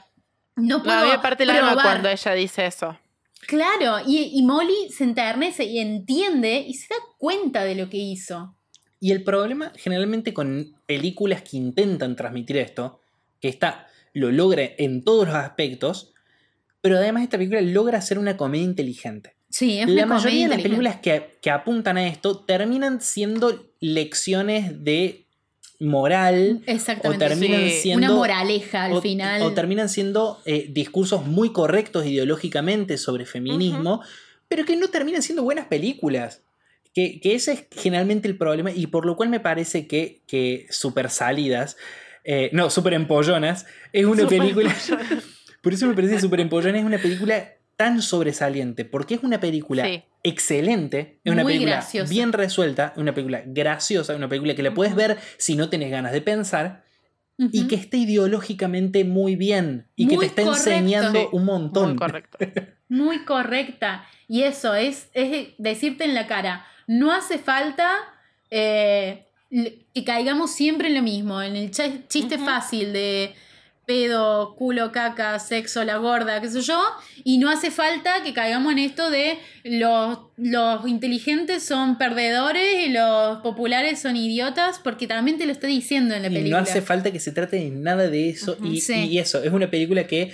Speaker 1: No
Speaker 3: No,
Speaker 1: puedo
Speaker 3: a mí me parte el alma
Speaker 1: probar.
Speaker 3: cuando ella dice eso.
Speaker 1: Claro, y, y Molly se enternece y entiende y se da cuenta de lo que hizo.
Speaker 2: Y el problema generalmente con películas que intentan transmitir esto, que esta lo logra en todos los aspectos, pero además esta película logra hacer una comedia inteligente.
Speaker 1: Sí, es
Speaker 2: La
Speaker 1: una
Speaker 2: mayoría de las películas que, que apuntan a esto terminan siendo lecciones de moral
Speaker 1: inteligente.
Speaker 2: o
Speaker 1: Exactamente.
Speaker 2: terminan
Speaker 3: Sí.
Speaker 2: siendo...
Speaker 1: una moraleja al
Speaker 2: o,
Speaker 1: final.
Speaker 2: o terminan siendo eh, discursos muy correctos ideológicamente sobre feminismo, pero que no terminan siendo buenas películas. Que, que ese es generalmente el problema y por lo cual me parece que, que Super Salidas, eh, no, Super Empollonas, es una
Speaker 3: Super
Speaker 2: película...
Speaker 3: Empollonas.
Speaker 2: por eso me parece que Super Empollonas es una película tan sobresaliente, porque es una película
Speaker 3: Sí.
Speaker 2: Excelente, es una
Speaker 1: Muy
Speaker 2: película
Speaker 1: graciosa.
Speaker 2: bien resuelta, una película graciosa, una película que la puedes ver si no tenés ganas de pensar, y que está ideológicamente muy bien y que te está
Speaker 1: correcto.
Speaker 2: enseñando un montón.
Speaker 3: Muy correcto.
Speaker 1: Muy correcta. Y eso es, es decirte en la cara, no hace falta eh, que caigamos siempre en lo mismo, en el ch- chiste fácil de pedo, culo, caca, sexo, la gorda, qué sé yo, y no hace falta que caigamos en esto de los, los inteligentes son perdedores y los populares son idiotas, porque también te lo está diciendo en la
Speaker 2: Y
Speaker 1: película.
Speaker 2: no hace falta que se trate de nada de eso. Y,
Speaker 1: sí.
Speaker 2: y eso, es una película que,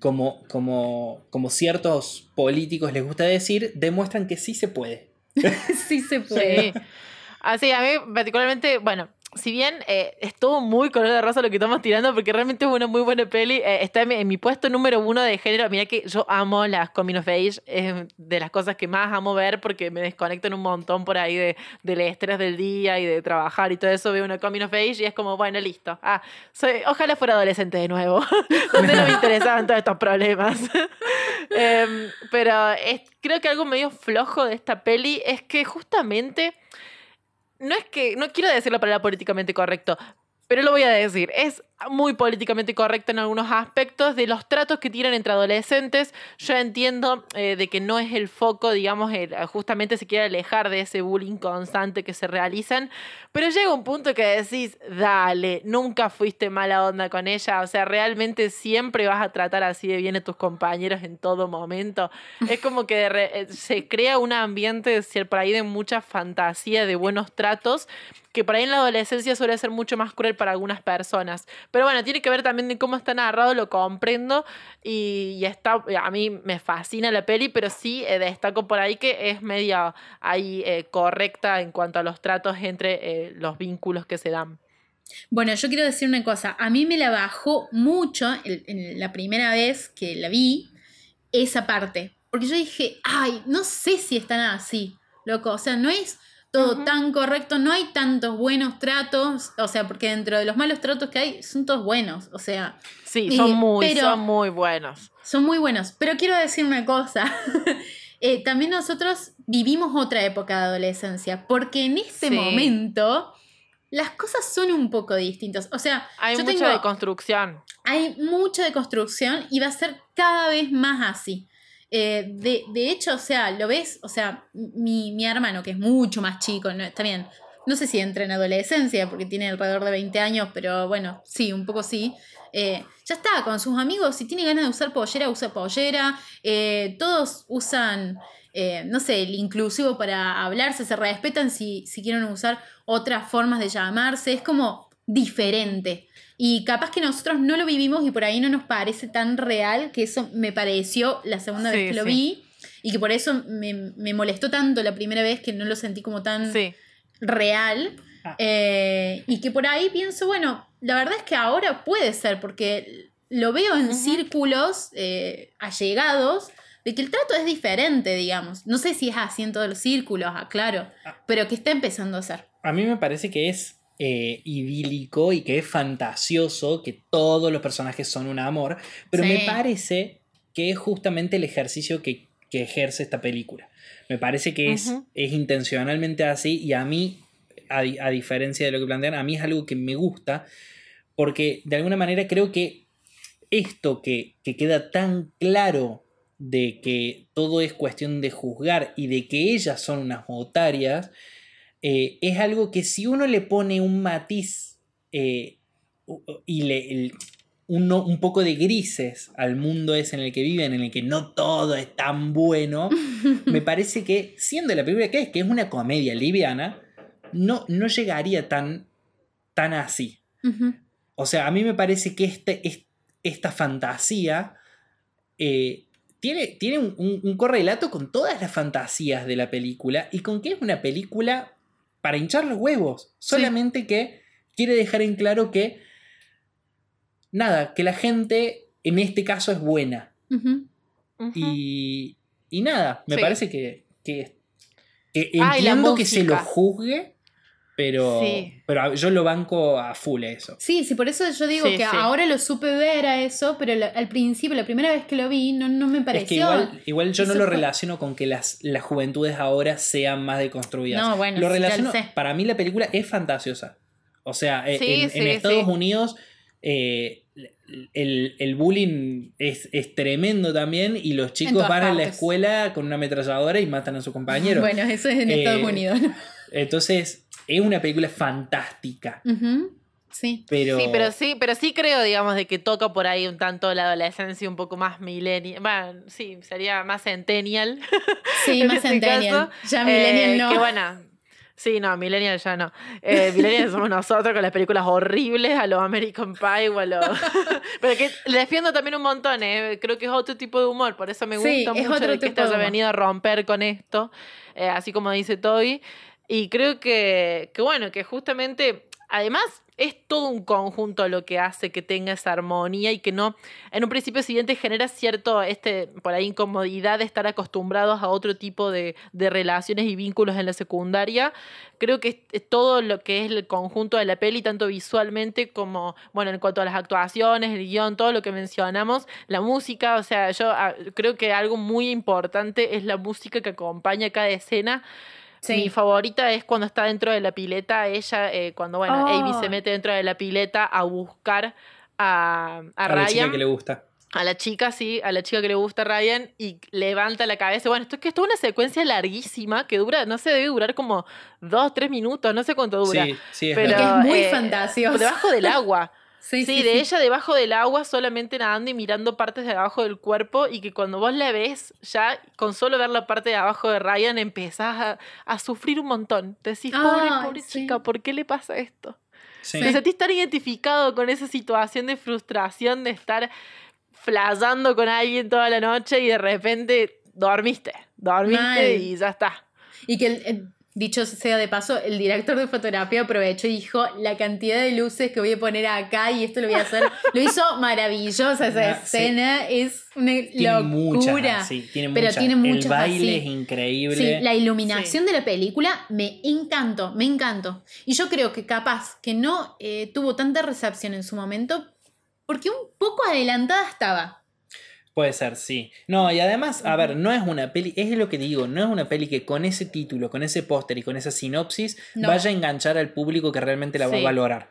Speaker 2: como, como, como ciertos políticos les gusta decir, demuestran que sí se puede.
Speaker 1: sí se puede.
Speaker 3: Sí. Así, a mí particularmente, bueno, si bien eh, estuvo muy color de rosa lo que estamos tirando, porque realmente es una muy buena peli, eh, está en mi, puesto número uno de género. Mira que yo amo las Coming of Age, es de las cosas que más amo ver porque me desconectan un montón por ahí de, del estrés del día y de trabajar y todo eso. Veo una Coming of Age y es como, bueno, listo. Ah, soy, ojalá fuera adolescente de nuevo, donde no me interesaban todos estos problemas. Em, pero es, creo que algo medio flojo de esta peli es que justamente no es que, no quiero decir la palabra políticamente correcto, pero lo voy a decir. Es muy políticamente correcto en algunos aspectos de los tratos que tienen entre adolescentes. Yo entiendo eh, de que no es el foco, digamos, el- justamente se quiere alejar de ese bullying constante que se realizan, pero llega un punto que decís, dale, nunca fuiste mala onda con ella, o sea, realmente siempre vas a tratar así de bien a tus compañeros en todo momento. Es como que eh, se crea un ambiente por ahí de mucha fantasía, de buenos tratos, que por ahí en la adolescencia suele ser mucho más cruel para algunas personas. Pero bueno, tiene que ver también de cómo está narrado, lo comprendo y, y está, a mí me fascina la peli, pero sí eh, destaco por ahí que es media ahí eh, correcta en cuanto a los tratos entre eh, los vínculos que se dan.
Speaker 1: Bueno, yo quiero decir una cosa. A mí me la bajó mucho en la primera vez que la vi, esa parte. Porque yo dije, ay, no sé si están así, loco. O sea, no es todo tan correcto, no hay tantos buenos tratos. O sea, porque dentro de los malos tratos que hay, son todos buenos. O sea,
Speaker 3: Sí,
Speaker 1: Eh,
Speaker 3: son muy,
Speaker 1: pero-
Speaker 3: son muy buenos.
Speaker 1: son muy buenos. Pero quiero decir una cosa. Eh, también nosotros vivimos otra época de adolescencia. Porque en este
Speaker 3: Sí.
Speaker 1: momento las cosas son un poco distintas. O sea,
Speaker 3: Hay mucha
Speaker 1: tengo-
Speaker 3: de construcción.
Speaker 1: hay mucha de construcción y va a ser cada vez más así. Eh, de, de hecho, o sea, lo ves, o sea, mi, mi hermano, que es mucho más chico, no, está bien, no sé si entra en adolescencia, porque tiene alrededor de 20 años, pero bueno, sí, un poco sí. Eh, ya está, con sus amigos, si tiene ganas de usar pollera, usa pollera. Eh, todos usan, no sé, el inclusivo para hablarse, se respetan si, si quieren usar otras formas de llamarse. Es como diferente. Y capaz que nosotros no lo vivimos y por ahí no nos parece tan real, que eso me pareció la segunda
Speaker 3: Sí,
Speaker 1: vez que lo
Speaker 3: sí.
Speaker 1: vi. Y que por eso me, me molestó tanto la primera vez que no lo sentí como tan
Speaker 3: Sí.
Speaker 1: real.
Speaker 2: Ah.
Speaker 1: Eh, y que por ahí pienso, bueno, la verdad es que ahora puede ser, porque lo veo en círculos eh, allegados, de que el trato es diferente, digamos. No sé si es así en todos los círculos, ah, claro,
Speaker 2: Ah.
Speaker 1: pero que está empezando a ser.
Speaker 2: A mí me parece que es eh, idílico y que es fantasioso, que todos los personajes son un amor, pero
Speaker 1: Sí.
Speaker 2: me parece que es justamente el ejercicio que, que ejerce esta película. Me parece que es, es intencionalmente así y a mí, a, a diferencia de lo que plantean, a mí es algo que me gusta porque de alguna manera creo que esto que, que queda tan claro de que todo es cuestión de juzgar y de que ellas son unas otarias, eh, es algo que si uno le pone un matiz eh, y le, el- uno, un poco de grises al mundo ese en el que viven, en el que no todo es tan bueno, me parece que siendo la película que es, que es una comedia liviana, no, no llegaría tan, tan así. O sea, a mí me parece que este, es- esta fantasía eh, tiene, tiene un, un- un correlato con todas las fantasías de la película y con que es una película para hinchar los huevos. Solamente que quiere dejar en claro que, nada, que la gente en este caso es buena. Y, y nada, me
Speaker 3: Sí.
Speaker 2: parece que, que, entiendo que se lo juzgue, pero,
Speaker 3: Sí.
Speaker 2: pero yo lo banco a full a eso.
Speaker 1: Sí, sí, por eso yo digo
Speaker 3: Sí,
Speaker 1: que
Speaker 3: sí.
Speaker 1: ahora lo supe ver a eso, pero al principio, la primera vez que lo vi, no, no me pareció.
Speaker 2: Es que igual, igual yo no lo relaciono con que las, las juventudes ahora sean más deconstruidas.
Speaker 1: No, bueno,
Speaker 2: lo
Speaker 1: sí, ya lo
Speaker 2: relaciono,
Speaker 1: sé.
Speaker 2: para mí la película es fantasiosa. O sea, eh,
Speaker 3: Sí,
Speaker 2: en, Estados
Speaker 3: sí.
Speaker 2: Unidos eh, el, el bullying es, es tremendo también y los chicos van a la escuela con una ametralladora y matan a su compañero.
Speaker 1: Bueno, eso es en
Speaker 2: Eh,
Speaker 1: Estados Unidos.
Speaker 2: Entonces, es una película fantástica.
Speaker 1: Sí.
Speaker 2: Pero,
Speaker 3: Sí, pero sí, pero sí creo, digamos, de que toca por ahí un tanto la adolescencia un poco más millennial. Bueno, sí, sería más centennial.
Speaker 1: Sí, más
Speaker 3: este
Speaker 1: centennial.
Speaker 3: caso.
Speaker 1: Ya millennial
Speaker 3: Eh,
Speaker 1: no.
Speaker 3: Que bueno. Sí, no, millennial ya no. Eh, millennial somos nosotros con las películas horribles a los American Pie o a los... Pero que le defiendo también un montón, ¿eh? Creo que es otro tipo de humor, por eso me
Speaker 1: Sí,
Speaker 3: gusta
Speaker 1: es
Speaker 3: mucho
Speaker 1: otro
Speaker 3: de que este
Speaker 1: de
Speaker 3: haya venido a romper con esto, eh, así como dice Toby. Y creo que, que bueno, que justamente, además, es todo un conjunto lo que hace que tenga esa armonía y que no, en un principio siguiente genera cierto, este, por ahí, incomodidad de estar acostumbrados a otro tipo de, de relaciones y vínculos en la secundaria. Creo que es- todo lo que es el conjunto de la peli, tanto visualmente como, bueno, en cuanto a las actuaciones, el guion, todo lo que mencionamos, la música, o sea, yo ah, creo que algo muy importante es la música que acompaña cada escena.
Speaker 1: Sí.
Speaker 3: Mi favorita es cuando está dentro de la pileta, ella, eh, cuando, bueno,
Speaker 1: Oh.
Speaker 3: Amy se mete dentro de la pileta a buscar a, a,
Speaker 2: a la chica
Speaker 3: Ryan.
Speaker 2: que le gusta.
Speaker 3: A la chica, sí, a la chica que le gusta a Ryan y levanta la cabeza. Bueno, esto es que esto es una secuencia larguísima que dura, no sé, debe durar como dos, tres minutos, no sé cuánto dura.
Speaker 2: Sí, sí, es
Speaker 3: Pero,
Speaker 1: es muy
Speaker 3: eh,
Speaker 1: fantasioso.
Speaker 3: Debajo del agua.
Speaker 1: Sí,
Speaker 3: Sí,
Speaker 1: sí,
Speaker 3: de
Speaker 1: sí.
Speaker 3: ella debajo del agua, solamente nadando y mirando partes de abajo del cuerpo, y que cuando vos la ves, ya con solo ver la parte de abajo de Ryan, empezás a, a sufrir un montón. Te decís, pobre, pobre
Speaker 1: sí.
Speaker 3: chica, ¿por qué le pasa esto?
Speaker 2: Sí.
Speaker 3: Te sentís tan identificado con esa situación de frustración de estar flasheando con alguien toda la noche y de repente dormiste, dormiste
Speaker 1: Mal.
Speaker 3: y ya está.
Speaker 1: Y que, el- el- dicho sea de paso, el director de fotografía aprovechó y dijo la cantidad de luces que voy a poner acá y esto lo voy a hacer. Lo hizo maravillosa esa
Speaker 2: Ah, sí.
Speaker 1: escena, es una
Speaker 2: Tiene
Speaker 1: locura.
Speaker 2: muchas, sí, tiene
Speaker 1: Pero
Speaker 2: muchas.
Speaker 1: tiene
Speaker 2: El
Speaker 1: muchas
Speaker 2: baile es increíble.
Speaker 1: La iluminación de la película me encantó, me encantó. Y yo creo que capaz que no eh, tuvo tanta recepción en su momento porque un poco adelantada estaba.
Speaker 2: Puede ser, sí. No, y además, a ver, no es una peli, es lo que digo, no es una peli que con ese título, con ese póster y con esa sinopsis
Speaker 1: No.
Speaker 2: vaya a enganchar al público que realmente la va
Speaker 3: Sí.
Speaker 2: a valorar.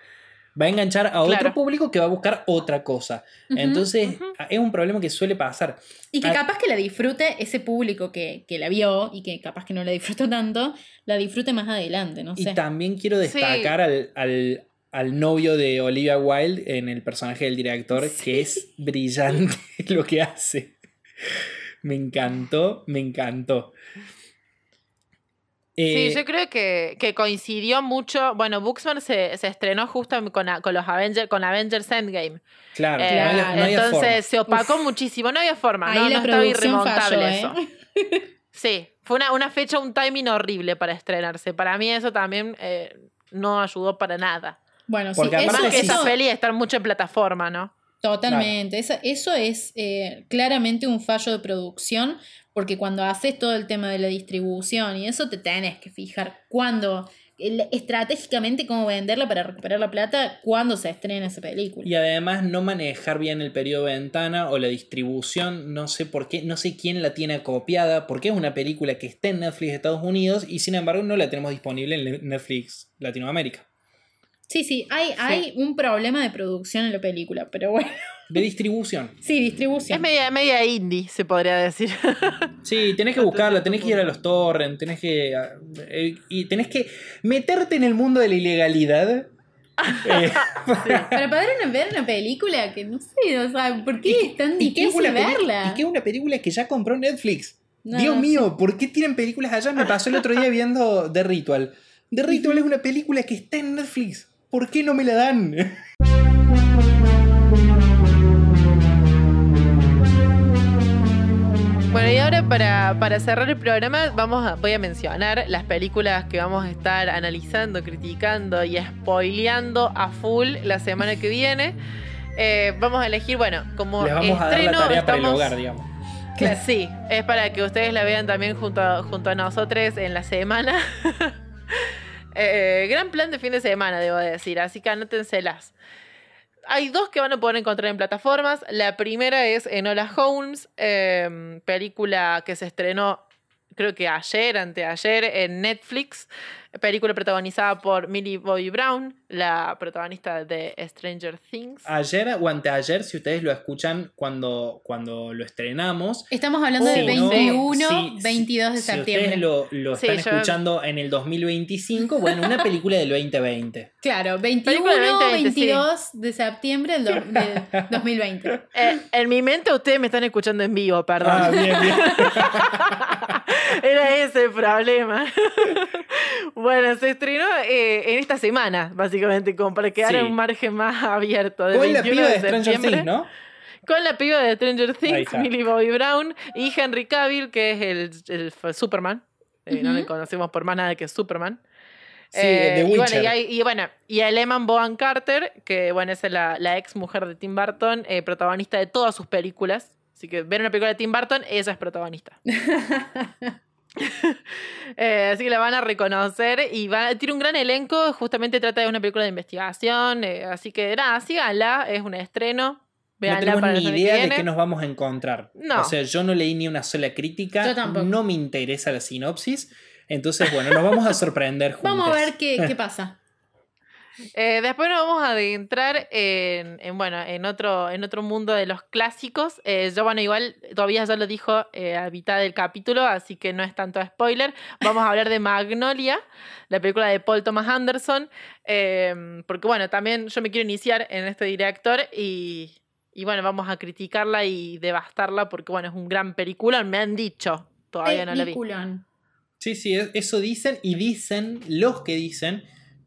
Speaker 2: Va a enganchar a otro público que va a buscar otra cosa. Entonces, es un problema que suele pasar.
Speaker 1: Y que
Speaker 2: Ah.
Speaker 1: capaz que la disfrute ese público que, que la vio y que capaz que no la disfrutó tanto, la disfrute más adelante, no
Speaker 2: Y
Speaker 1: sé.
Speaker 2: también quiero destacar al, al- al novio de Olivia Wilde en el personaje del director, que es brillante lo que hace. Me encantó, me encantó. Eh,
Speaker 3: Sí, yo creo que, que coincidió mucho. Bueno, Booksmart se, se estrenó justo con, con los Avengers, con Avengers Endgame.
Speaker 2: Claro,
Speaker 3: Eh,
Speaker 2: no había- no había
Speaker 3: entonces
Speaker 2: forma.
Speaker 3: se opacó muchísimo, no había forma,
Speaker 1: Ahí
Speaker 3: no,
Speaker 1: la
Speaker 3: no estaba
Speaker 1: producción
Speaker 3: irremontable
Speaker 1: falló,
Speaker 3: eso.
Speaker 1: ¿eh?
Speaker 3: Sí, fue una, una fecha, un timing horrible para estrenarse. Para mí eso también eh, no ayudó para nada.
Speaker 1: Bueno, sí,
Speaker 2: Porque aparte
Speaker 3: Más que
Speaker 2: sí.
Speaker 3: esa peli estar mucho en plataforma, ¿no?
Speaker 1: Totalmente. Esa- eso es eh, claramente un fallo de producción, porque cuando haces todo el tema de la distribución y eso te tenés que fijar cuándo, estratégicamente cómo venderla para recuperar la plata, cuando se estrena esa película.
Speaker 2: Y además no manejar bien el periodo de ventana o la distribución, no sé por qué, no sé quién la tiene copiada, porque es una película que está en Netflix de Estados Unidos y sin embargo no la tenemos disponible en Netflix Latinoamérica.
Speaker 1: Sí, sí, hay, hay un problema de producción en la película, pero bueno,
Speaker 2: De distribución.
Speaker 1: sí, distribución.
Speaker 3: Es media, media indie, se podría decir.
Speaker 2: Sí, tenés que buscarla, tenés que ir a los torrents, tenés que. eh, y tenés que meterte en el mundo de la ilegalidad. Eh,
Speaker 1: Para poder una- ver una película que no sé, o sea, ¿por qué es tan
Speaker 2: y
Speaker 1: difícil verla?
Speaker 2: Y que es una película que ya compró Netflix.
Speaker 1: No,
Speaker 2: Dios
Speaker 1: no,
Speaker 2: mío, ¿por qué tienen películas allá? Me pasó el otro día viendo The Ritual. The Ritual es una película que está en Netflix. ¿Por qué no me la dan?
Speaker 3: Bueno, y ahora para, para cerrar el programa vamos a- voy a mencionar las películas que vamos a estar analizando, criticando y spoileando a full la semana que viene. Eh, vamos a elegir, bueno, como
Speaker 2: Les vamos a dar la
Speaker 3: estreno
Speaker 2: tarea para el
Speaker 3: estamos-
Speaker 2: hogar, digamos.
Speaker 3: Claro, Sí, es para que ustedes la vean también junto a, junto a nosotros en la semana. Eh, gran plan de fin de semana, debo decir, así que anótenselas. Hay dos que van a poder encontrar en plataformas. La primera es Enola Holmes, eh, película que se estrenó creo que ayer, anteayer, en Netflix, película protagonizada por Millie Bobby Brown, la protagonista de Stranger Things.
Speaker 2: Ayer o anteayer, si ustedes lo escuchan cuando, cuando lo estrenamos.
Speaker 1: Estamos hablando de
Speaker 2: si no,
Speaker 1: 21,
Speaker 2: si-
Speaker 1: 22 de
Speaker 2: si
Speaker 1: septiembre.
Speaker 2: ustedes lo, lo
Speaker 3: Sí,
Speaker 2: están
Speaker 3: yo-
Speaker 2: escuchando en el 2025, bueno, una película del 2020.
Speaker 1: Claro, 21,
Speaker 3: Película del 2020, sí.
Speaker 1: 22 de septiembre del, do- del 2020.
Speaker 3: Eh, en mi mente ustedes me están escuchando en vivo, perdón.
Speaker 2: Ah, bien, bien.
Speaker 3: Era ese el problema. bueno, se estrenó eh, en esta semana, básicamente, como para quedar
Speaker 2: Sí.
Speaker 3: un margen más abierto. del
Speaker 2: Con la
Speaker 3: 21
Speaker 2: piba de Stranger. Things, ¿no?
Speaker 3: Con la piba de Stranger Things. Millie Bobby Brown y Henry Cavill, que es el, el Superman. Eh, No le conocemos por más nada que Superman.
Speaker 2: Sí,
Speaker 3: Eh,
Speaker 2: de
Speaker 3: y bueno, y, hay- y bueno, y a Eman Bohan Carter, que bueno, es la, la ex mujer de Tim Burton, eh, protagonista de todas sus películas. Así que ver una película de Tim Burton, ella es protagonista. Eh, así que la van a reconocer y va, tiene un gran elenco. Justamente trata de una película de investigación. eh, así que nada, síganla, es un estreno.
Speaker 2: No
Speaker 3: Véanla
Speaker 2: tenemos ni
Speaker 3: que
Speaker 2: idea de qué nos vamos a encontrar.
Speaker 3: No.
Speaker 2: O sea, yo no leí ni una sola crítica.
Speaker 1: Yo tampoco.
Speaker 2: No me interesa la sinopsis. Entonces, bueno, nos vamos a sorprender juntos.
Speaker 1: Vamos a ver qué, qué pasa.
Speaker 3: Eh, después nos vamos a adentrar en, en, bueno, en otro, en otro mundo de los clásicos. Eh, yo, bueno, igual todavía ya lo dijo eh, a mitad del capítulo, así que no es tanto spoiler. Vamos a hablar de Magnolia, la película de Paul Thomas Anderson, eh, porque bueno, también yo me quiero iniciar en este director y, y bueno, vamos a criticarla y devastarla porque bueno, es un gran película, me han dicho, todavía no la vi.
Speaker 1: Peliculón.
Speaker 2: Sí, sí, es- eso dicen y dicen los que dicen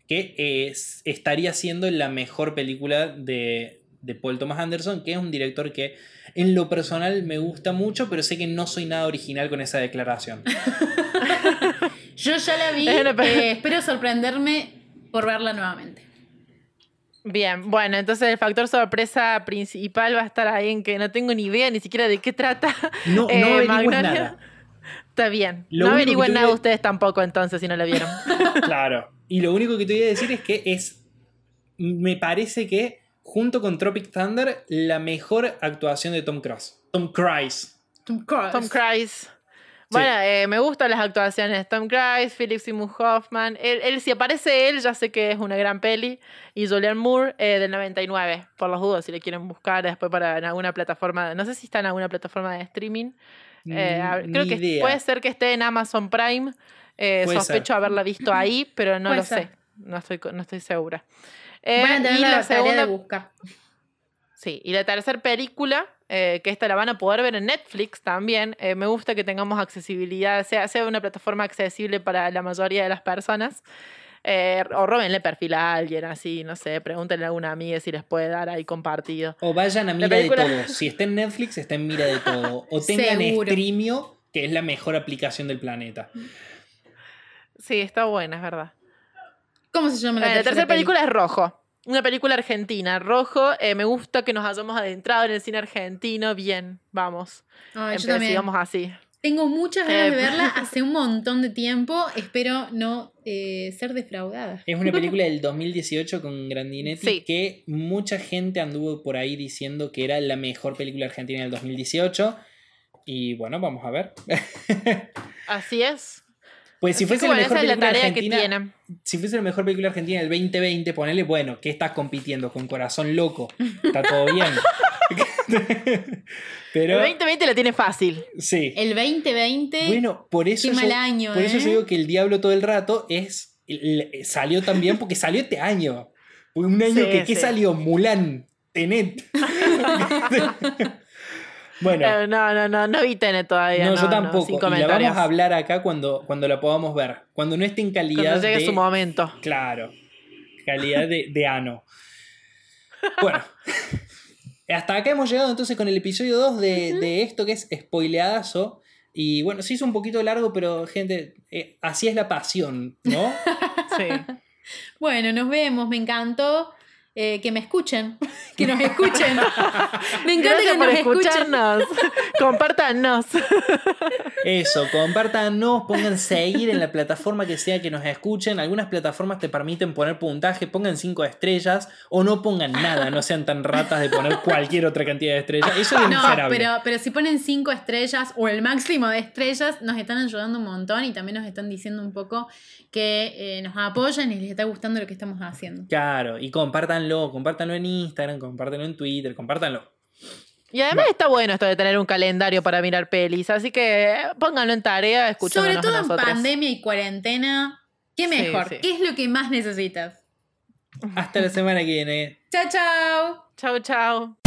Speaker 2: que es- estaría siendo la mejor película de, de Paul Thomas Anderson, que es un director que en lo personal me gusta mucho, pero sé que no soy nada original con esa declaración.
Speaker 1: Yo ya la vi, eh, espero sorprenderme por verla nuevamente.
Speaker 3: Bien, bueno, entonces el factor sorpresa principal va a estar ahí en que no tengo ni idea ni siquiera de qué trata.
Speaker 2: No, no
Speaker 3: Eh, Magnolia.
Speaker 2: nada.
Speaker 3: Está bien.
Speaker 2: Lo
Speaker 3: no averigüen nada
Speaker 2: a-
Speaker 3: ustedes tampoco entonces si no la vieron.
Speaker 2: Claro. Y lo único que te voy a decir es que es. Me parece que, junto con Tropic Thunder, la mejor actuación de Tom Cruise. Tom Cruise.
Speaker 1: Tom Cruise.
Speaker 3: Tom Cruise. Bueno, eh, me gustan las actuaciones. Tom Cruise, Philip Seymour Hoffman. Él, él, si aparece él, ya sé que es una gran peli. Y Julian Moore eh, del 99, por los dudas, si le quieren buscar después para en alguna plataforma. No sé si está en alguna plataforma de streaming. Eh, creo que
Speaker 2: idea.
Speaker 3: puede ser que esté en Amazon Prime. Eh, sospecho
Speaker 2: ser.
Speaker 3: haberla visto ahí, pero no
Speaker 1: Puede
Speaker 3: lo
Speaker 1: ser.
Speaker 3: sé. No estoy, no estoy segura. Eh,
Speaker 1: Van a tener
Speaker 3: y
Speaker 1: la,
Speaker 3: la
Speaker 1: tarea de
Speaker 3: segunda,
Speaker 1: buscar.
Speaker 3: sí, y la tercera película, eh, que esta la van a poder ver en Netflix también. eh, me gusta que tengamos accesibilidad, sea, sea una plataforma accesible para la mayoría de las personas. Eh, o robenle perfil a alguien, así, no sé, pregúntenle a alguna amiga si les puede dar ahí compartido.
Speaker 2: O vayan a Mira
Speaker 3: película-
Speaker 2: de Todo. Si está en Netflix, está en Mira de Todo. O tengan
Speaker 1: Seguro.
Speaker 2: Streamio, que es la mejor aplicación del planeta.
Speaker 3: Sí, está buena, es verdad.
Speaker 1: ¿Cómo se llama la,
Speaker 3: Eh, la tercera película es Rojo. Una película argentina. Rojo, eh, me gusta que nos hayamos adentrado en el cine argentino. Bien, vamos.
Speaker 1: Ay, yo también.
Speaker 3: sigamos así.
Speaker 1: Tengo muchas ganas
Speaker 3: Eh,
Speaker 1: de verla hace un montón de tiempo. Espero no eh, ser defraudada.
Speaker 2: Es una película del 2018 con Grandinetti
Speaker 3: Sí.
Speaker 2: que mucha gente anduvo por ahí diciendo que era la mejor película argentina del 2018. Y bueno, vamos a ver.
Speaker 3: Así es.
Speaker 2: Pues si
Speaker 3: Así
Speaker 2: fuese la
Speaker 3: bueno,
Speaker 2: mejor
Speaker 3: esa es la
Speaker 2: película
Speaker 3: tarea
Speaker 2: argentina, si fuese la mejor película argentina del 2020, ponele, bueno, ¿qué estás compitiendo? Con corazón loco. Está todo bien. Pero,
Speaker 3: El 2020 la tiene fácil.
Speaker 2: sí.
Speaker 1: El 2020.
Speaker 2: Bueno, por eso,
Speaker 1: qué
Speaker 2: yo,
Speaker 1: mal año,
Speaker 2: por eso
Speaker 1: ¿eh?
Speaker 2: yo digo que el diablo todo el rato es salió también porque salió este año. Fue un año
Speaker 3: Sí,
Speaker 2: que ¿qué
Speaker 3: sí.
Speaker 2: salió? Mulan, Tenet. bueno,
Speaker 3: no, no, no, no vi Tenet todavía.
Speaker 2: no,
Speaker 3: No,
Speaker 2: yo tampoco. y la vamos a hablar acá cuando, cuando la podamos ver. Cuando no esté en calidad
Speaker 3: Cuando llegue
Speaker 2: de...
Speaker 3: su momento.
Speaker 2: Claro. Calidad de, de ano. Bueno. Hasta acá hemos llegado entonces con el episodio 2 de, de esto que es spoileadazo. Y bueno, se hizo un poquito largo, pero gente, eh, así es la pasión, ¿no?
Speaker 3: Sí.
Speaker 1: Bueno, nos vemos, me encantó. Eh, que me escuchen, que nos escuchen. me encanta
Speaker 3: Gracias
Speaker 1: que
Speaker 3: por
Speaker 1: nos escuchen.
Speaker 3: escucharnos. Compártanos.
Speaker 2: Eso, compártanos, pongan seguir en la plataforma que sea que nos escuchen. Algunas plataformas te permiten poner puntaje, pongan cinco estrellas o no pongan nada, no sean tan ratas de poner cualquier otra cantidad de estrellas. Eso es
Speaker 1: No, pero, pero si ponen cinco estrellas o el máximo de estrellas, nos están ayudando un montón y también nos están diciendo un poco que eh, nos apoyan y les está gustando lo que estamos haciendo.
Speaker 2: Claro, y compártanlo, compártanlo en Instagram, compártanlo en Twitter, compártanlo.
Speaker 3: Y además está bueno esto de tener un calendario para mirar pelis, así que eh, pónganlo en tarea escuchándonos
Speaker 1: Sobre todo
Speaker 3: a
Speaker 1: en pandemia y cuarentena, ¿qué mejor?
Speaker 3: sí.
Speaker 1: ¿Qué es lo que más necesitas?
Speaker 2: Hasta la semana que viene.
Speaker 1: Chao, chao.
Speaker 3: Chau, chau.